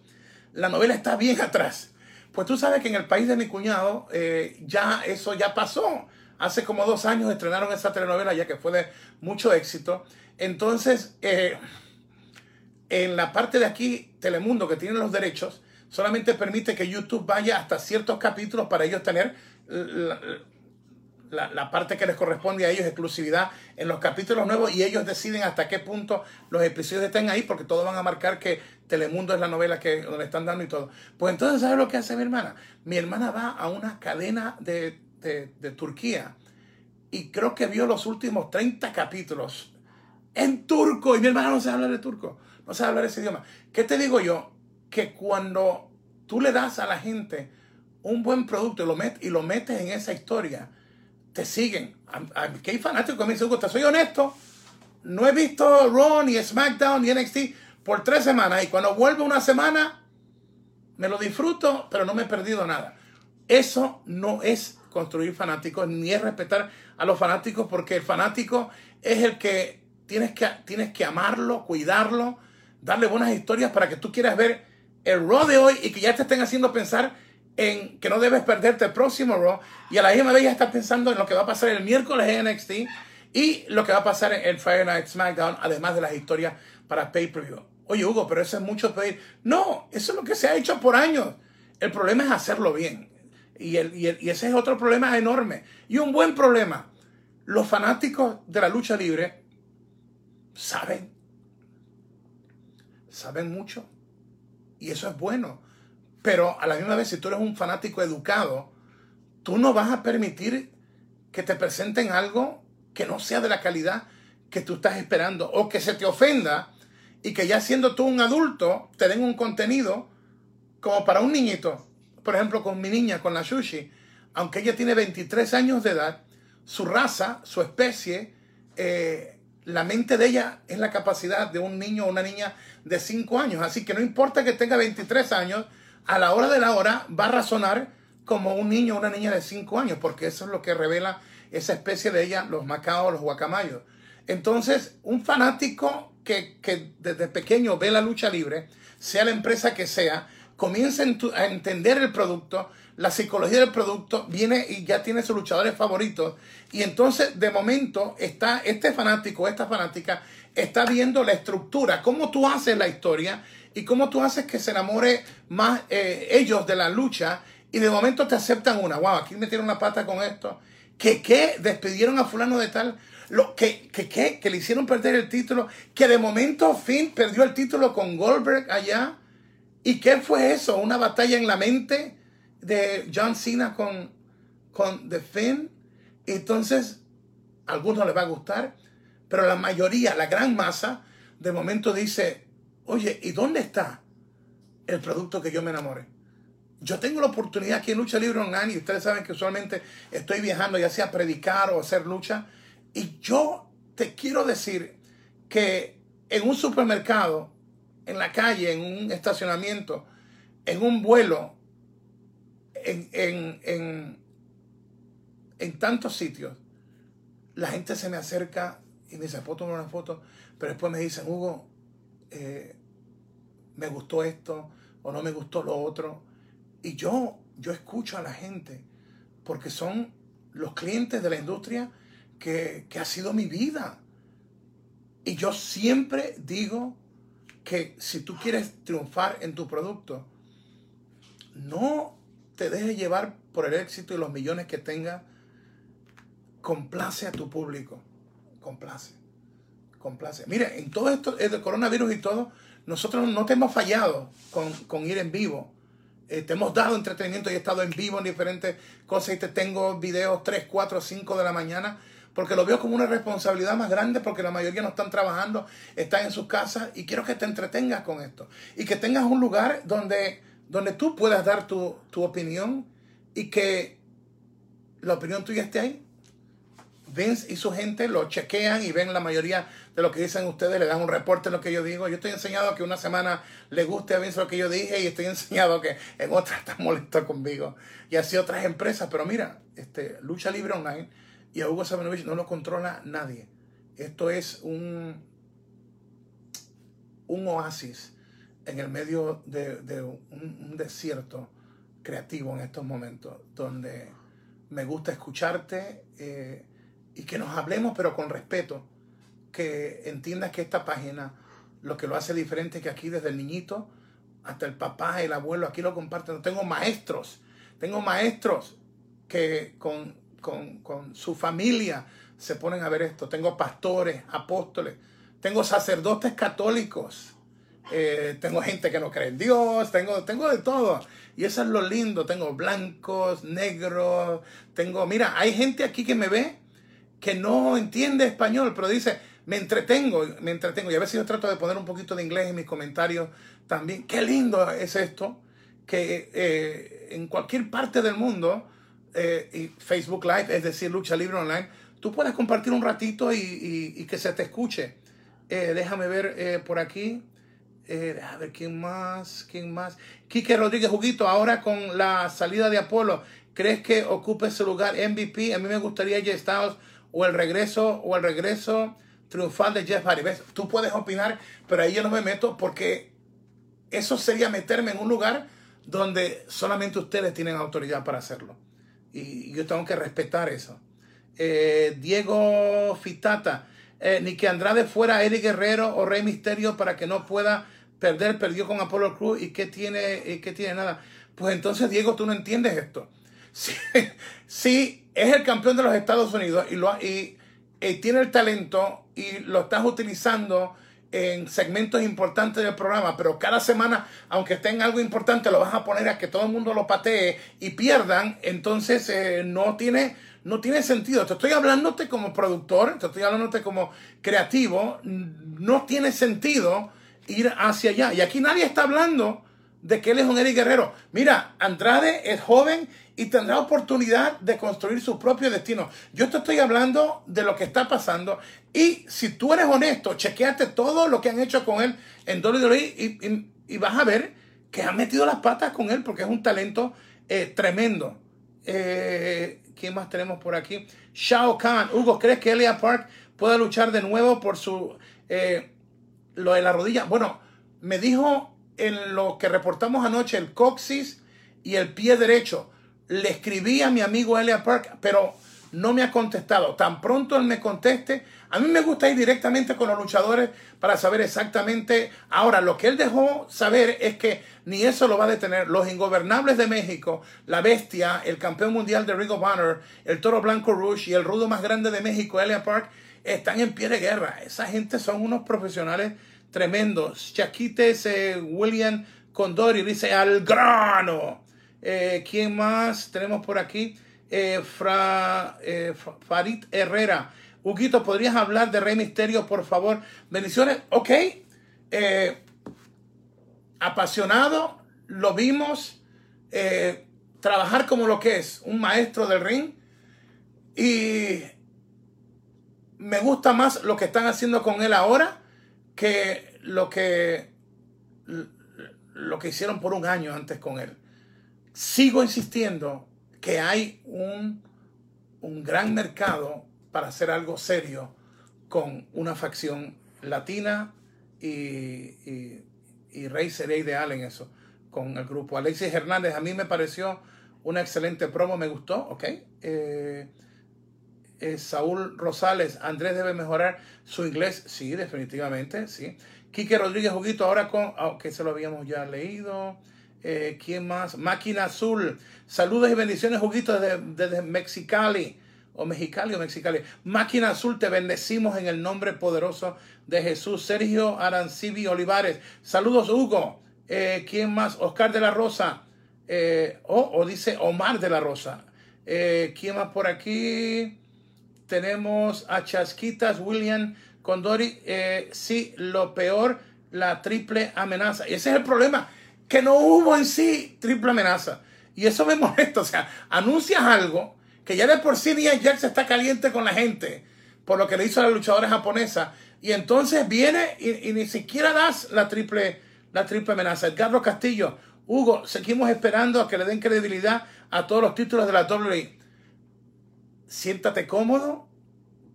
la novela está bien atrás. Pues tú sabes que en el país de mi cuñado eh, ya eso ya pasó. Hace como dos años estrenaron esa telenovela ya que fue de mucho éxito. Entonces, en la parte de aquí, Telemundo, que tiene los derechos, solamente permite que YouTube vaya hasta ciertos capítulos para ellos tener la, parte que les corresponde a ellos, exclusividad en los capítulos nuevos, y ellos deciden hasta qué punto los episodios estén ahí, porque todos van a marcar que Telemundo es la novela que le están dando y todo. Pues entonces, ¿sabes lo que hace mi hermana? Mi hermana va a una cadena de, de, Turquía y creo que vio los últimos 30 capítulos en turco, y mi hermana no sabe hablar de turco no sabe hablar ese idioma. ¿Qué te digo yo? Que cuando tú le das a la gente un buen producto y lo, met, y lo metes en esa historia, te siguen. ¿Qué hay fanáticos que me dicen, soy honesto, no he visto Raw, ni SmackDown, ni NXT por tres semanas. Y cuando vuelve una semana, me lo disfruto, pero no me he perdido nada. Eso no es construir fanáticos, ni es respetar a los fanáticos, porque el fanático es el que tienes que, tienes que amarlo, cuidarlo, darle buenas historias para que tú quieras ver el Raw de hoy y que ya te estén haciendo pensar en que no debes perderte el próximo Raw y a la misma vez ya estás pensando en lo que va a pasar el miércoles en NXT y lo que va a pasar en el Friday Night SmackDown, además de las historias para pay-per-view. Oye, Hugo, pero eso es mucho pedir. No, eso es lo que se ha hecho por años. El problema es hacerlo bien. Y, el, y, y ese es otro problema enorme. Y un buen problema. Los fanáticos de la lucha libre saben saben mucho. Y eso es bueno. Pero a la misma vez, si tú eres un fanático educado, tú no vas a permitir que te presenten algo que no sea de la calidad que tú estás esperando. O que se te ofenda y que ya siendo tú un adulto, te den un contenido como para un niñito. Por ejemplo, con mi niña, con la Sushi. Aunque ella tiene 23 años de edad, su raza, su especie, eh, la mente de ella es la capacidad de un niño o una niña de 5 años. Así que no importa que tenga 23 años, a la hora de la hora va a razonar como un niño o una niña de 5 años, porque eso es lo que revela esa especie de ella, los macaos, los guacamayos. Entonces, un fanático que, que desde pequeño ve la lucha libre, sea la empresa que sea, comienza a entender el producto, la psicología del producto, viene y ya tiene sus luchadores favoritos. Y entonces, de momento, está este fanático, esta fanática, está viendo la estructura, cómo tú haces la historia y cómo tú haces que se enamore más eh, ellos de la lucha. Y de momento te aceptan una. Wow, aquí metieron una pata con esto. Que qué, despidieron a fulano de tal. Lo, que, que, que, que le hicieron perder el título. Que de momento Finn perdió el título con Goldberg allá. ¿Y qué fue eso? ¿Una batalla en la mente de John Cena con, con The Finn? Entonces, a algunos les va a gustar, pero la mayoría, la gran masa, de momento dice, oye, ¿y dónde está el producto que yo me enamore? Yo tengo la oportunidad aquí en Lucha Libre Online y ustedes saben que usualmente estoy viajando ya sea a predicar o hacer lucha. Y yo te quiero decir que en un supermercado en la calle, en un estacionamiento, en un vuelo, en, en, en, tantos sitios, la gente se me acerca y me dice, ¿puedo tomar una foto? Pero después me dicen, Hugo, eh, me gustó esto o no me gustó lo otro. Y yo, yo escucho a la gente porque son los clientes de la industria que, que ha sido mi vida. Y yo siempre digo que si tú quieres triunfar en tu producto, no te dejes llevar por el éxito y los millones que tenga. Complace a tu público. Complace. Complace. Mire, en todo esto el coronavirus y todo, nosotros no te hemos fallado con, ir en vivo. Eh, te hemos dado entretenimiento y he estado en vivo en diferentes cosas y te tengo videos 3, 4, 5 de la mañana porque lo veo como una responsabilidad más grande porque la mayoría no están trabajando, están en sus casas y quiero que te entretengas con esto y que tengas un lugar donde, donde tú puedas dar tu, opinión y que la opinión tuya esté ahí. Vince y su gente lo chequean y ven la mayoría de lo que dicen ustedes, le dan un reporte de lo que yo digo. Yo estoy enseñado que una semana le guste a Vince lo que yo dije y estoy enseñado que en otra está molesto conmigo. Y así otras empresas. Pero mira, este, Lucha Libre Online Y a Hugo Sabinovich no lo controla nadie. Esto es un, un oasis en el medio de, un, desierto creativo en estos momentos, donde me gusta escucharte eh, y que nos hablemos, pero con respeto, que entiendas que esta página lo que lo hace diferente es que aquí desde el niñito hasta el papá, el abuelo, aquí lo comparten. Tengo maestros, tengo maestros que con, con su familia se ponen a ver esto. Tengo pastores, apóstoles, tengo sacerdotes católicos eh, tengo gente que no cree en Dios, tengo, tengo de todo. Y eso es lo lindo, tengo blancos, negros, tengo, mira, hay gente aquí que me ve que no entiende español, pero dice, me entretengo, me entretengo. Y a veces yo trato de poner un poquito de inglés en mis comentarios también. Qué lindo es esto, que eh, en cualquier parte del mundo, eh, y Facebook Live, es decir, Lucha Libre Online, tú puedes compartir un ratito y, que se te escuche. déjame ver por aquí. Eh, a ver, ¿quién más? ¿Quién más? Quique Rodríguez Juguito, ahora con la salida de Apolo, ¿crees que ocupe ese lugar MVP? A mí me gustaría Jeff Styles o el regreso o el regreso triunfal de Jeff Hardy. ¿Ves? Tú puedes opinar, pero ahí yo no me meto porque eso sería meterme en un lugar donde solamente ustedes tienen autoridad para hacerlo. Y yo tengo que respetar eso. Eh, Diego Fitata, eh, ni que Andrade fuera Eddie Guerrero o Rey Misterio para que no pueda perder, perdió con Apollo Cruz y que tiene, y que tiene nada. Pues entonces, Diego, tú no entiendes esto. Si, es el campeón de los Estados Unidos y, lo, y, tiene el talento y lo estás utilizando en segmentos importantes del programa, pero cada semana, aunque esté en algo importante, lo vas a poner a que todo el mundo lo patee y pierdan, entonces eh, no, tiene, no tiene sentido. Te estoy hablándote como productor, te estoy hablándote como creativo, no tiene sentido ir hacia allá. Y aquí nadie está hablando de que él es un Eddie Guerrero. Mira, Andrade es joven y tendrá oportunidad de construir su propio destino. Yo te estoy hablando de lo que está pasando y si tú eres honesto, chequeate todo lo que han hecho con él en WWE y, y, vas a ver que han metido las patas con él porque es un talento eh, tremendo. Eh, ¿Quién más tenemos por aquí? Shao Kahn. Hugo, ¿crees que Elia Park pueda luchar de nuevo por su... Eh, lo de la rodilla. Bueno, me dijo en lo que reportamos anoche el coxis y el pie derecho. Le escribí a mi amigo Elia Park, pero no me ha contestado. Tan pronto él me conteste, a mí me gusta ir directamente con los luchadores para saber exactamente. Ahora, lo que él dejó saber es que ni eso lo va a detener. Los ingobernables de México, la bestia, el campeón mundial de Ring of Honor, el toro blanco Rush y el rudo más grande de México, Elia Park, están en pie de guerra. Esa gente son unos profesionales tremendos. Chaquites, eh, William Condori dice al grano. Eh, ¿Quién más tenemos por aquí? Eh, Fra, Farid Herrera. Huguito, ¿podrías hablar de Rey Misterio, por favor? Bendiciones. Ok. apasionado, lo vimos. trabajar como lo que es, un maestro del ring. Y me gusta más lo que están haciendo con él ahora que lo que lo que hicieron por un año antes con él. Sigo insistiendo que hay un, un gran mercado para hacer algo serio con una facción latina y, y, Rey sería ideal en eso, con el grupo. Alexis Hernández, a mí me pareció una excelente promo, me gustó, ok. Eh, eh, Saúl Rosales, Andrés debe mejorar su inglés. Sí, definitivamente, sí. Quique Rodríguez Juguito, ahora con, aunque se lo habíamos ya leído. Eh, ¿Quién más? Máquina Azul. Saludos y bendiciones, Juguito, desde, Mexicali. O Mexicali o Mexicali. Máquina Azul, te bendecimos en el nombre poderoso de Jesús. Sergio Arancibi Olivares. Saludos, Hugo. Eh, ¿Quién más? Oscar de la Rosa. o dice Omar de la Rosa. ¿Quién más por aquí? tenemos a Chasquitas William Condori. Eh, sí, lo peor, la triple amenaza. Ese es el problema, que no hubo en sí triple amenaza. Y eso me molesta. O sea, anuncias algo que ya de por sí Nia Jax está caliente con la gente por lo que le hizo a la luchadora japonesa. Y entonces viene y, ni siquiera das la triple, la triple amenaza. Edgardo Castillo, Hugo, seguimos esperando a que le den credibilidad a todos los títulos de la WWE siéntate cómodo,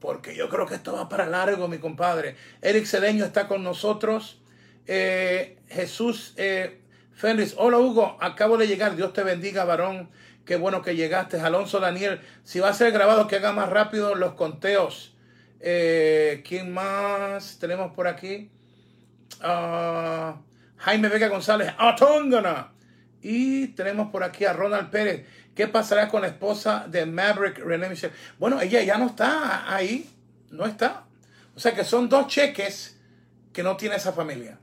porque yo creo que esto va para largo, mi compadre. Eric Cedeño está con nosotros. Eh, Jesús eh, Félix, hola Hugo, acabo de llegar. Dios te bendiga, varón. Qué bueno que llegaste. Alonso Daniel, si va a ser grabado, que haga más rápido los conteos. Eh, ¿Quién más tenemos por aquí? Ah, Jaime Vega González, Atóngana. Y tenemos por aquí a Ronald Pérez. ¿Qué pasará con la esposa de Maverick René Michel? Bueno, ella ya no está ahí. No está. O sea que son dos cheques que no tiene esa familia.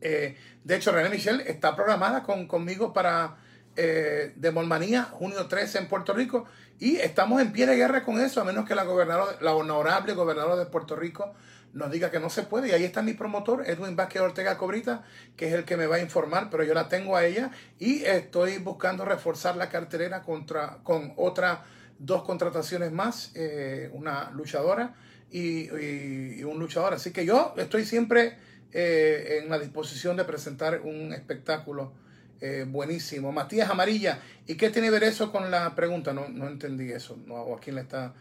Eh, de hecho, René Michel está programada con, conmigo para eh, de Molmanía, junio 13 en Puerto Rico, y estamos en pie de guerra con eso, a menos que la, gobernador, la honorable gobernadora de Puerto Rico nos diga que no se puede. Y ahí está mi promotor, Edwin Vázquez Ortega Cobrita, que es el que me va a informar, pero yo la tengo a ella y estoy buscando reforzar la carterera contra, con otras dos contrataciones más, eh, una luchadora y, un luchador. Así que yo estoy siempre eh, en la disposición de presentar un espectáculo eh, buenísimo. Matías Amarilla, ¿y qué tiene que ver eso con la pregunta? No, no entendí eso. No, ¿A quién le está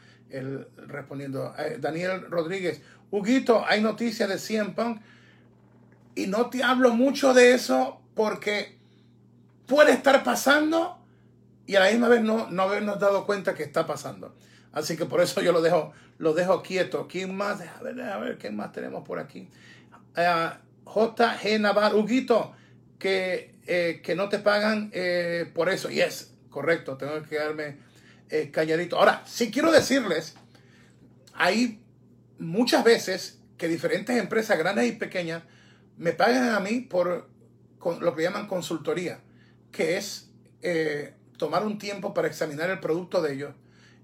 respondiendo? Daniel Rodríguez, Huguito, hay noticias de CM Punk y no te hablo mucho de eso porque puede estar pasando y a la misma vez no, no habernos dado cuenta que está pasando. Así que por eso yo lo dejo, lo dejo quieto. ¿Quién más? A ver, a ver, ¿qué más tenemos por aquí? Uh, J.G. Navarro, Huguito, que, eh, que no te pagan eh, por eso. Y es correcto, tengo que quedarme eh, calladito. Ahora, sí quiero decirles, hay muchas veces que diferentes empresas grandes y pequeñas me pagan a mí por lo que llaman consultoría, que es eh, tomar un tiempo para examinar el producto de ellos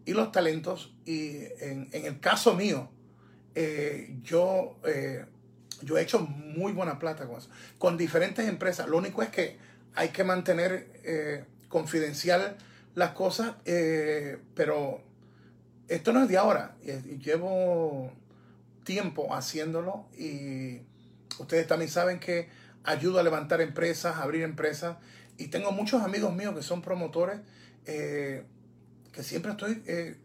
y los talentos. Y en, el caso mío, eh, yo, eh, yo he hecho muy buena plata con eso, con diferentes empresas. Lo único es que hay que mantener confidencial las cosas, pero esto no es de ahora. Llevo tiempo haciéndolo y ustedes también saben que ayudo a levantar empresas, abrir empresas y tengo muchos amigos míos que son promotores eh, que siempre estoy eh,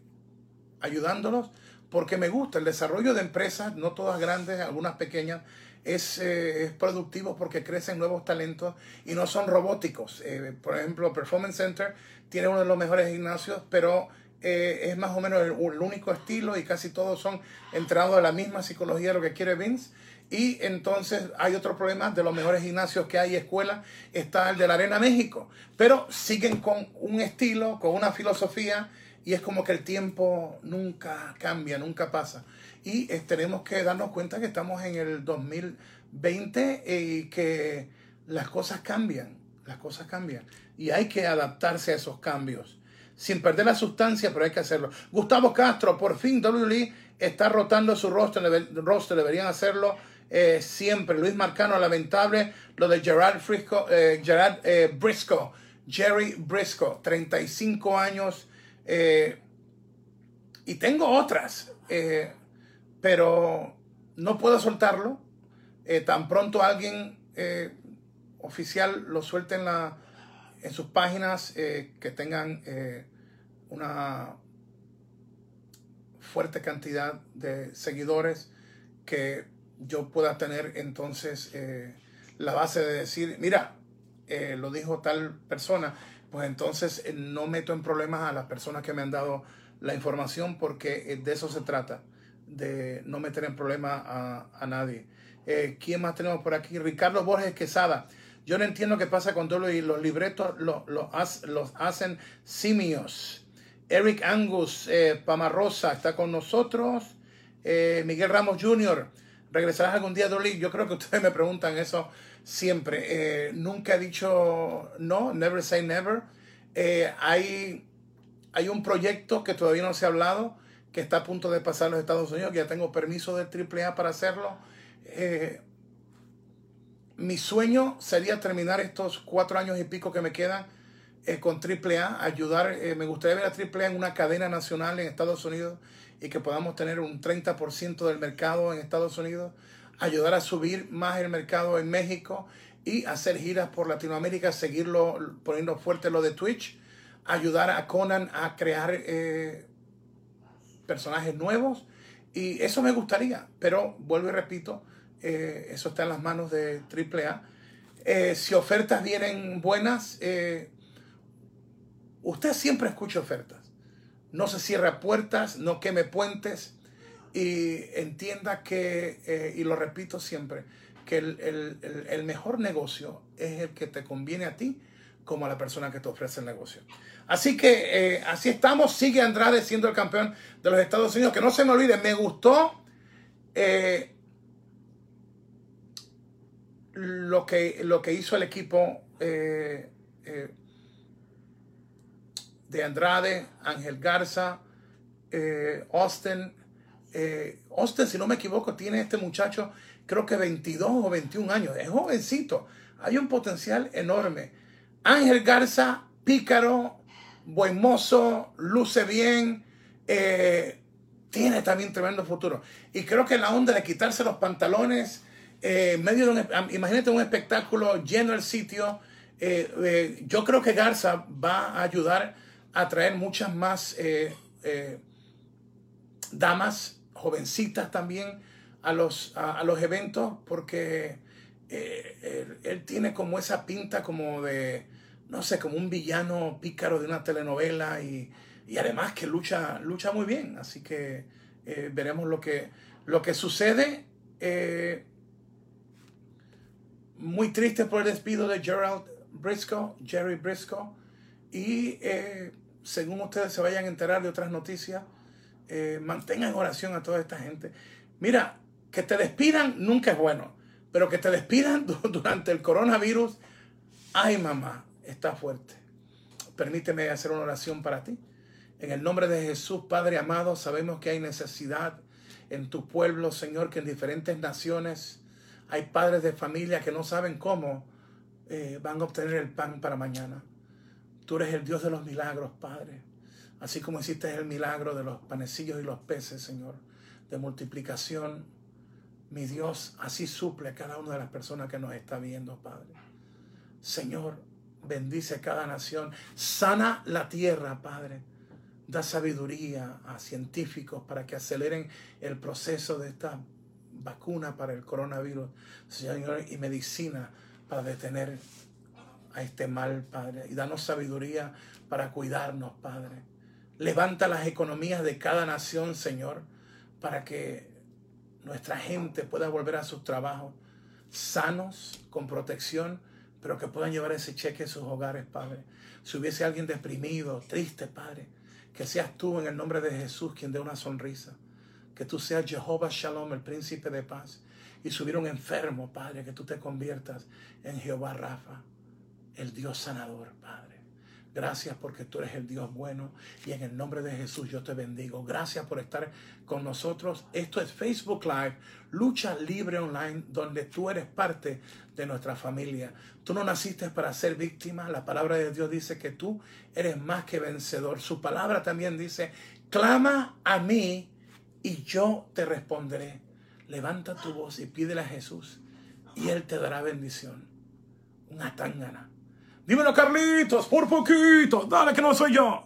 ayudándolos porque me gusta el desarrollo de empresas, no todas grandes, algunas pequeñas, es, eh, es productivo porque crecen nuevos talentos y no son robóticos. por ejemplo, Performance Center tiene uno de los mejores gimnasios, pero eh, es más o menos el, único estilo y casi todos son entrados a la misma psicología de lo que quiere Vince. Y entonces hay otro problema de los mejores gimnasios que hay, escuelas, está el de la Arena México. Pero siguen con un estilo, con una filosofía, y es como que el tiempo nunca cambia, nunca pasa. Y eh, tenemos que darnos cuenta que estamos en el 2020 y que las cosas cambian, las cosas cambian. Y hay que adaptarse a esos cambios sin perder la sustancia, pero hay que hacerlo. Gustavo Castro, por fin WWE está rotando su rostro, roster deberían hacerlo eh, siempre. Luis Marcano, lamentable, lo de Gerard, Frisco, eh, Gerard eh, Briscoe, Jerry Briscoe, 35 años. Y tengo otras, pero no puedo soltarlo. tan pronto alguien oficial lo suelte en la en sus páginas eh, que tengan eh, una fuerte cantidad de seguidores que yo pueda tener entonces eh, la base de decir, mira, lo dijo tal persona, pues entonces no meto en problemas a las personas que me han dado la información porque de eso se trata, de no meter en problemas a, nadie. ¿Quién más tenemos por aquí? Ricardo Borges Quesada. Yo no entiendo qué pasa con todo y los libretos los, hacen simios. Eric Angus eh, Pamarrosa está con nosotros. Eh, Miguel Ramos Jr. ¿Regresarás algún día, Dolly? Yo creo que ustedes me preguntan eso siempre. Eh, nunca he dicho no, never say never. hay, hay un proyecto que todavía no se ha hablado, que está a punto de pasar a los Estados Unidos, que ya tengo permiso del AAA para hacerlo mi sueño sería terminar estos cuatro años y pico que me quedan eh, con AAA, ayudar, eh, me gustaría ver a AAA en una cadena nacional en Estados Unidos y que podamos tener un 30% del mercado en Estados Unidos, ayudar a subir más el mercado en México y hacer giras por Latinoamérica, seguirlo, poniendo fuerte lo de Twitch. ayudar a Conan a crear eh, personajes nuevos. Y eso me gustaría, pero vuelvo y repito, eh, eso está en las manos de AAA. Eh, si ofertas vienen buenas, usted siempre escucha ofertas. No se cierra puertas, no queme puentes y entienda que, y lo repito siempre, que el, mejor negocio es el que te conviene a ti como a la persona que te ofrece el negocio. Así que eh, así estamos. Sigue Andrade siendo el campeón de los Estados Unidos. Que no se me olvide, me gustó eh, lo, que, lo que hizo el equipo eh, de Andrade, Ángel Garza, Austin. Austin, si no me equivoco, tiene este muchacho creo que 22 o 21 años. Es jovencito. Hay un potencial enorme. Ángel Garza, pícaro, buen mozo, luce bien, eh, tiene también tremendo futuro. Y creo que la onda de quitarse los pantalones, eh, medio de un, imagínate un espectáculo lleno el sitio. Eh, yo creo que Garza va a ayudar a traer muchas más damas, jovencitas también, a los, a, los eventos porque eh, él, tiene como esa pinta como de, no sé, como un villano pícaro de una telenovela y, además que lucha, lucha muy bien. Así que eh, veremos lo que, lo que sucede. Eh, muy triste por el despido de Gerald Briscoe, Jerry Briscoe. Y según ustedes se vayan a enterar de otras noticias, mantengan oración a toda esta gente. Mira, que te despidan nunca es bueno, pero que te despidan durante el coronavirus, ay mamá, está fuerte. Permíteme hacer una oración para ti. En el nombre de Jesús, Padre amado, sabemos que hay necesidad en tu pueblo, Señor, que en diferentes naciones hay padres de familia que no saben cómo eh, van a obtener el pan para mañana. Tú eres el Dios de los milagros, Padre. Así como hiciste el milagro de los panecillos y los peces, Señor, de multiplicación. Mi Dios, así suple a cada una de las personas que nos está viendo, Padre. Señor, bendice cada nación. Sana la tierra, Padre. Da sabiduría a científicos para que aceleren el proceso de esta vacuna para el coronavirus, Señor, y medicina para detener a este mal, Padre. Y danos sabiduría para cuidarnos, Padre. Levanta las economías de cada nación, Señor, para que nuestra gente pueda volver a sus trabajos sanos, con protección, pero que puedan llevar ese cheque a sus hogares, Padre. Si hubiese alguien deprimido, triste, Padre, que seas tú en el nombre de Jesús quien dé una sonrisa. Que tú seas Jehová Shalom, el príncipe de paz. Y si hubiera un enfermo, Padre, que tú te conviertas en Jehová Rafa, el Dios sanador, Padre. Gracias porque tú eres el Dios bueno y en el nombre de Jesús yo te bendigo. Gracias por estar con nosotros. Esto es Facebook Live, Lucha Libre Online, donde tú eres parte de nuestra familia. Tú no naciste para ser víctima. La palabra de Dios dice que tú eres más que vencedor. Su palabra también dice, clama a mí y yo te responderé. Levanta tu voz y pídele a Jesús y Él te dará bendición. Una tangana Dímelo, Carlitos, por poquito. Dale que no soy yo.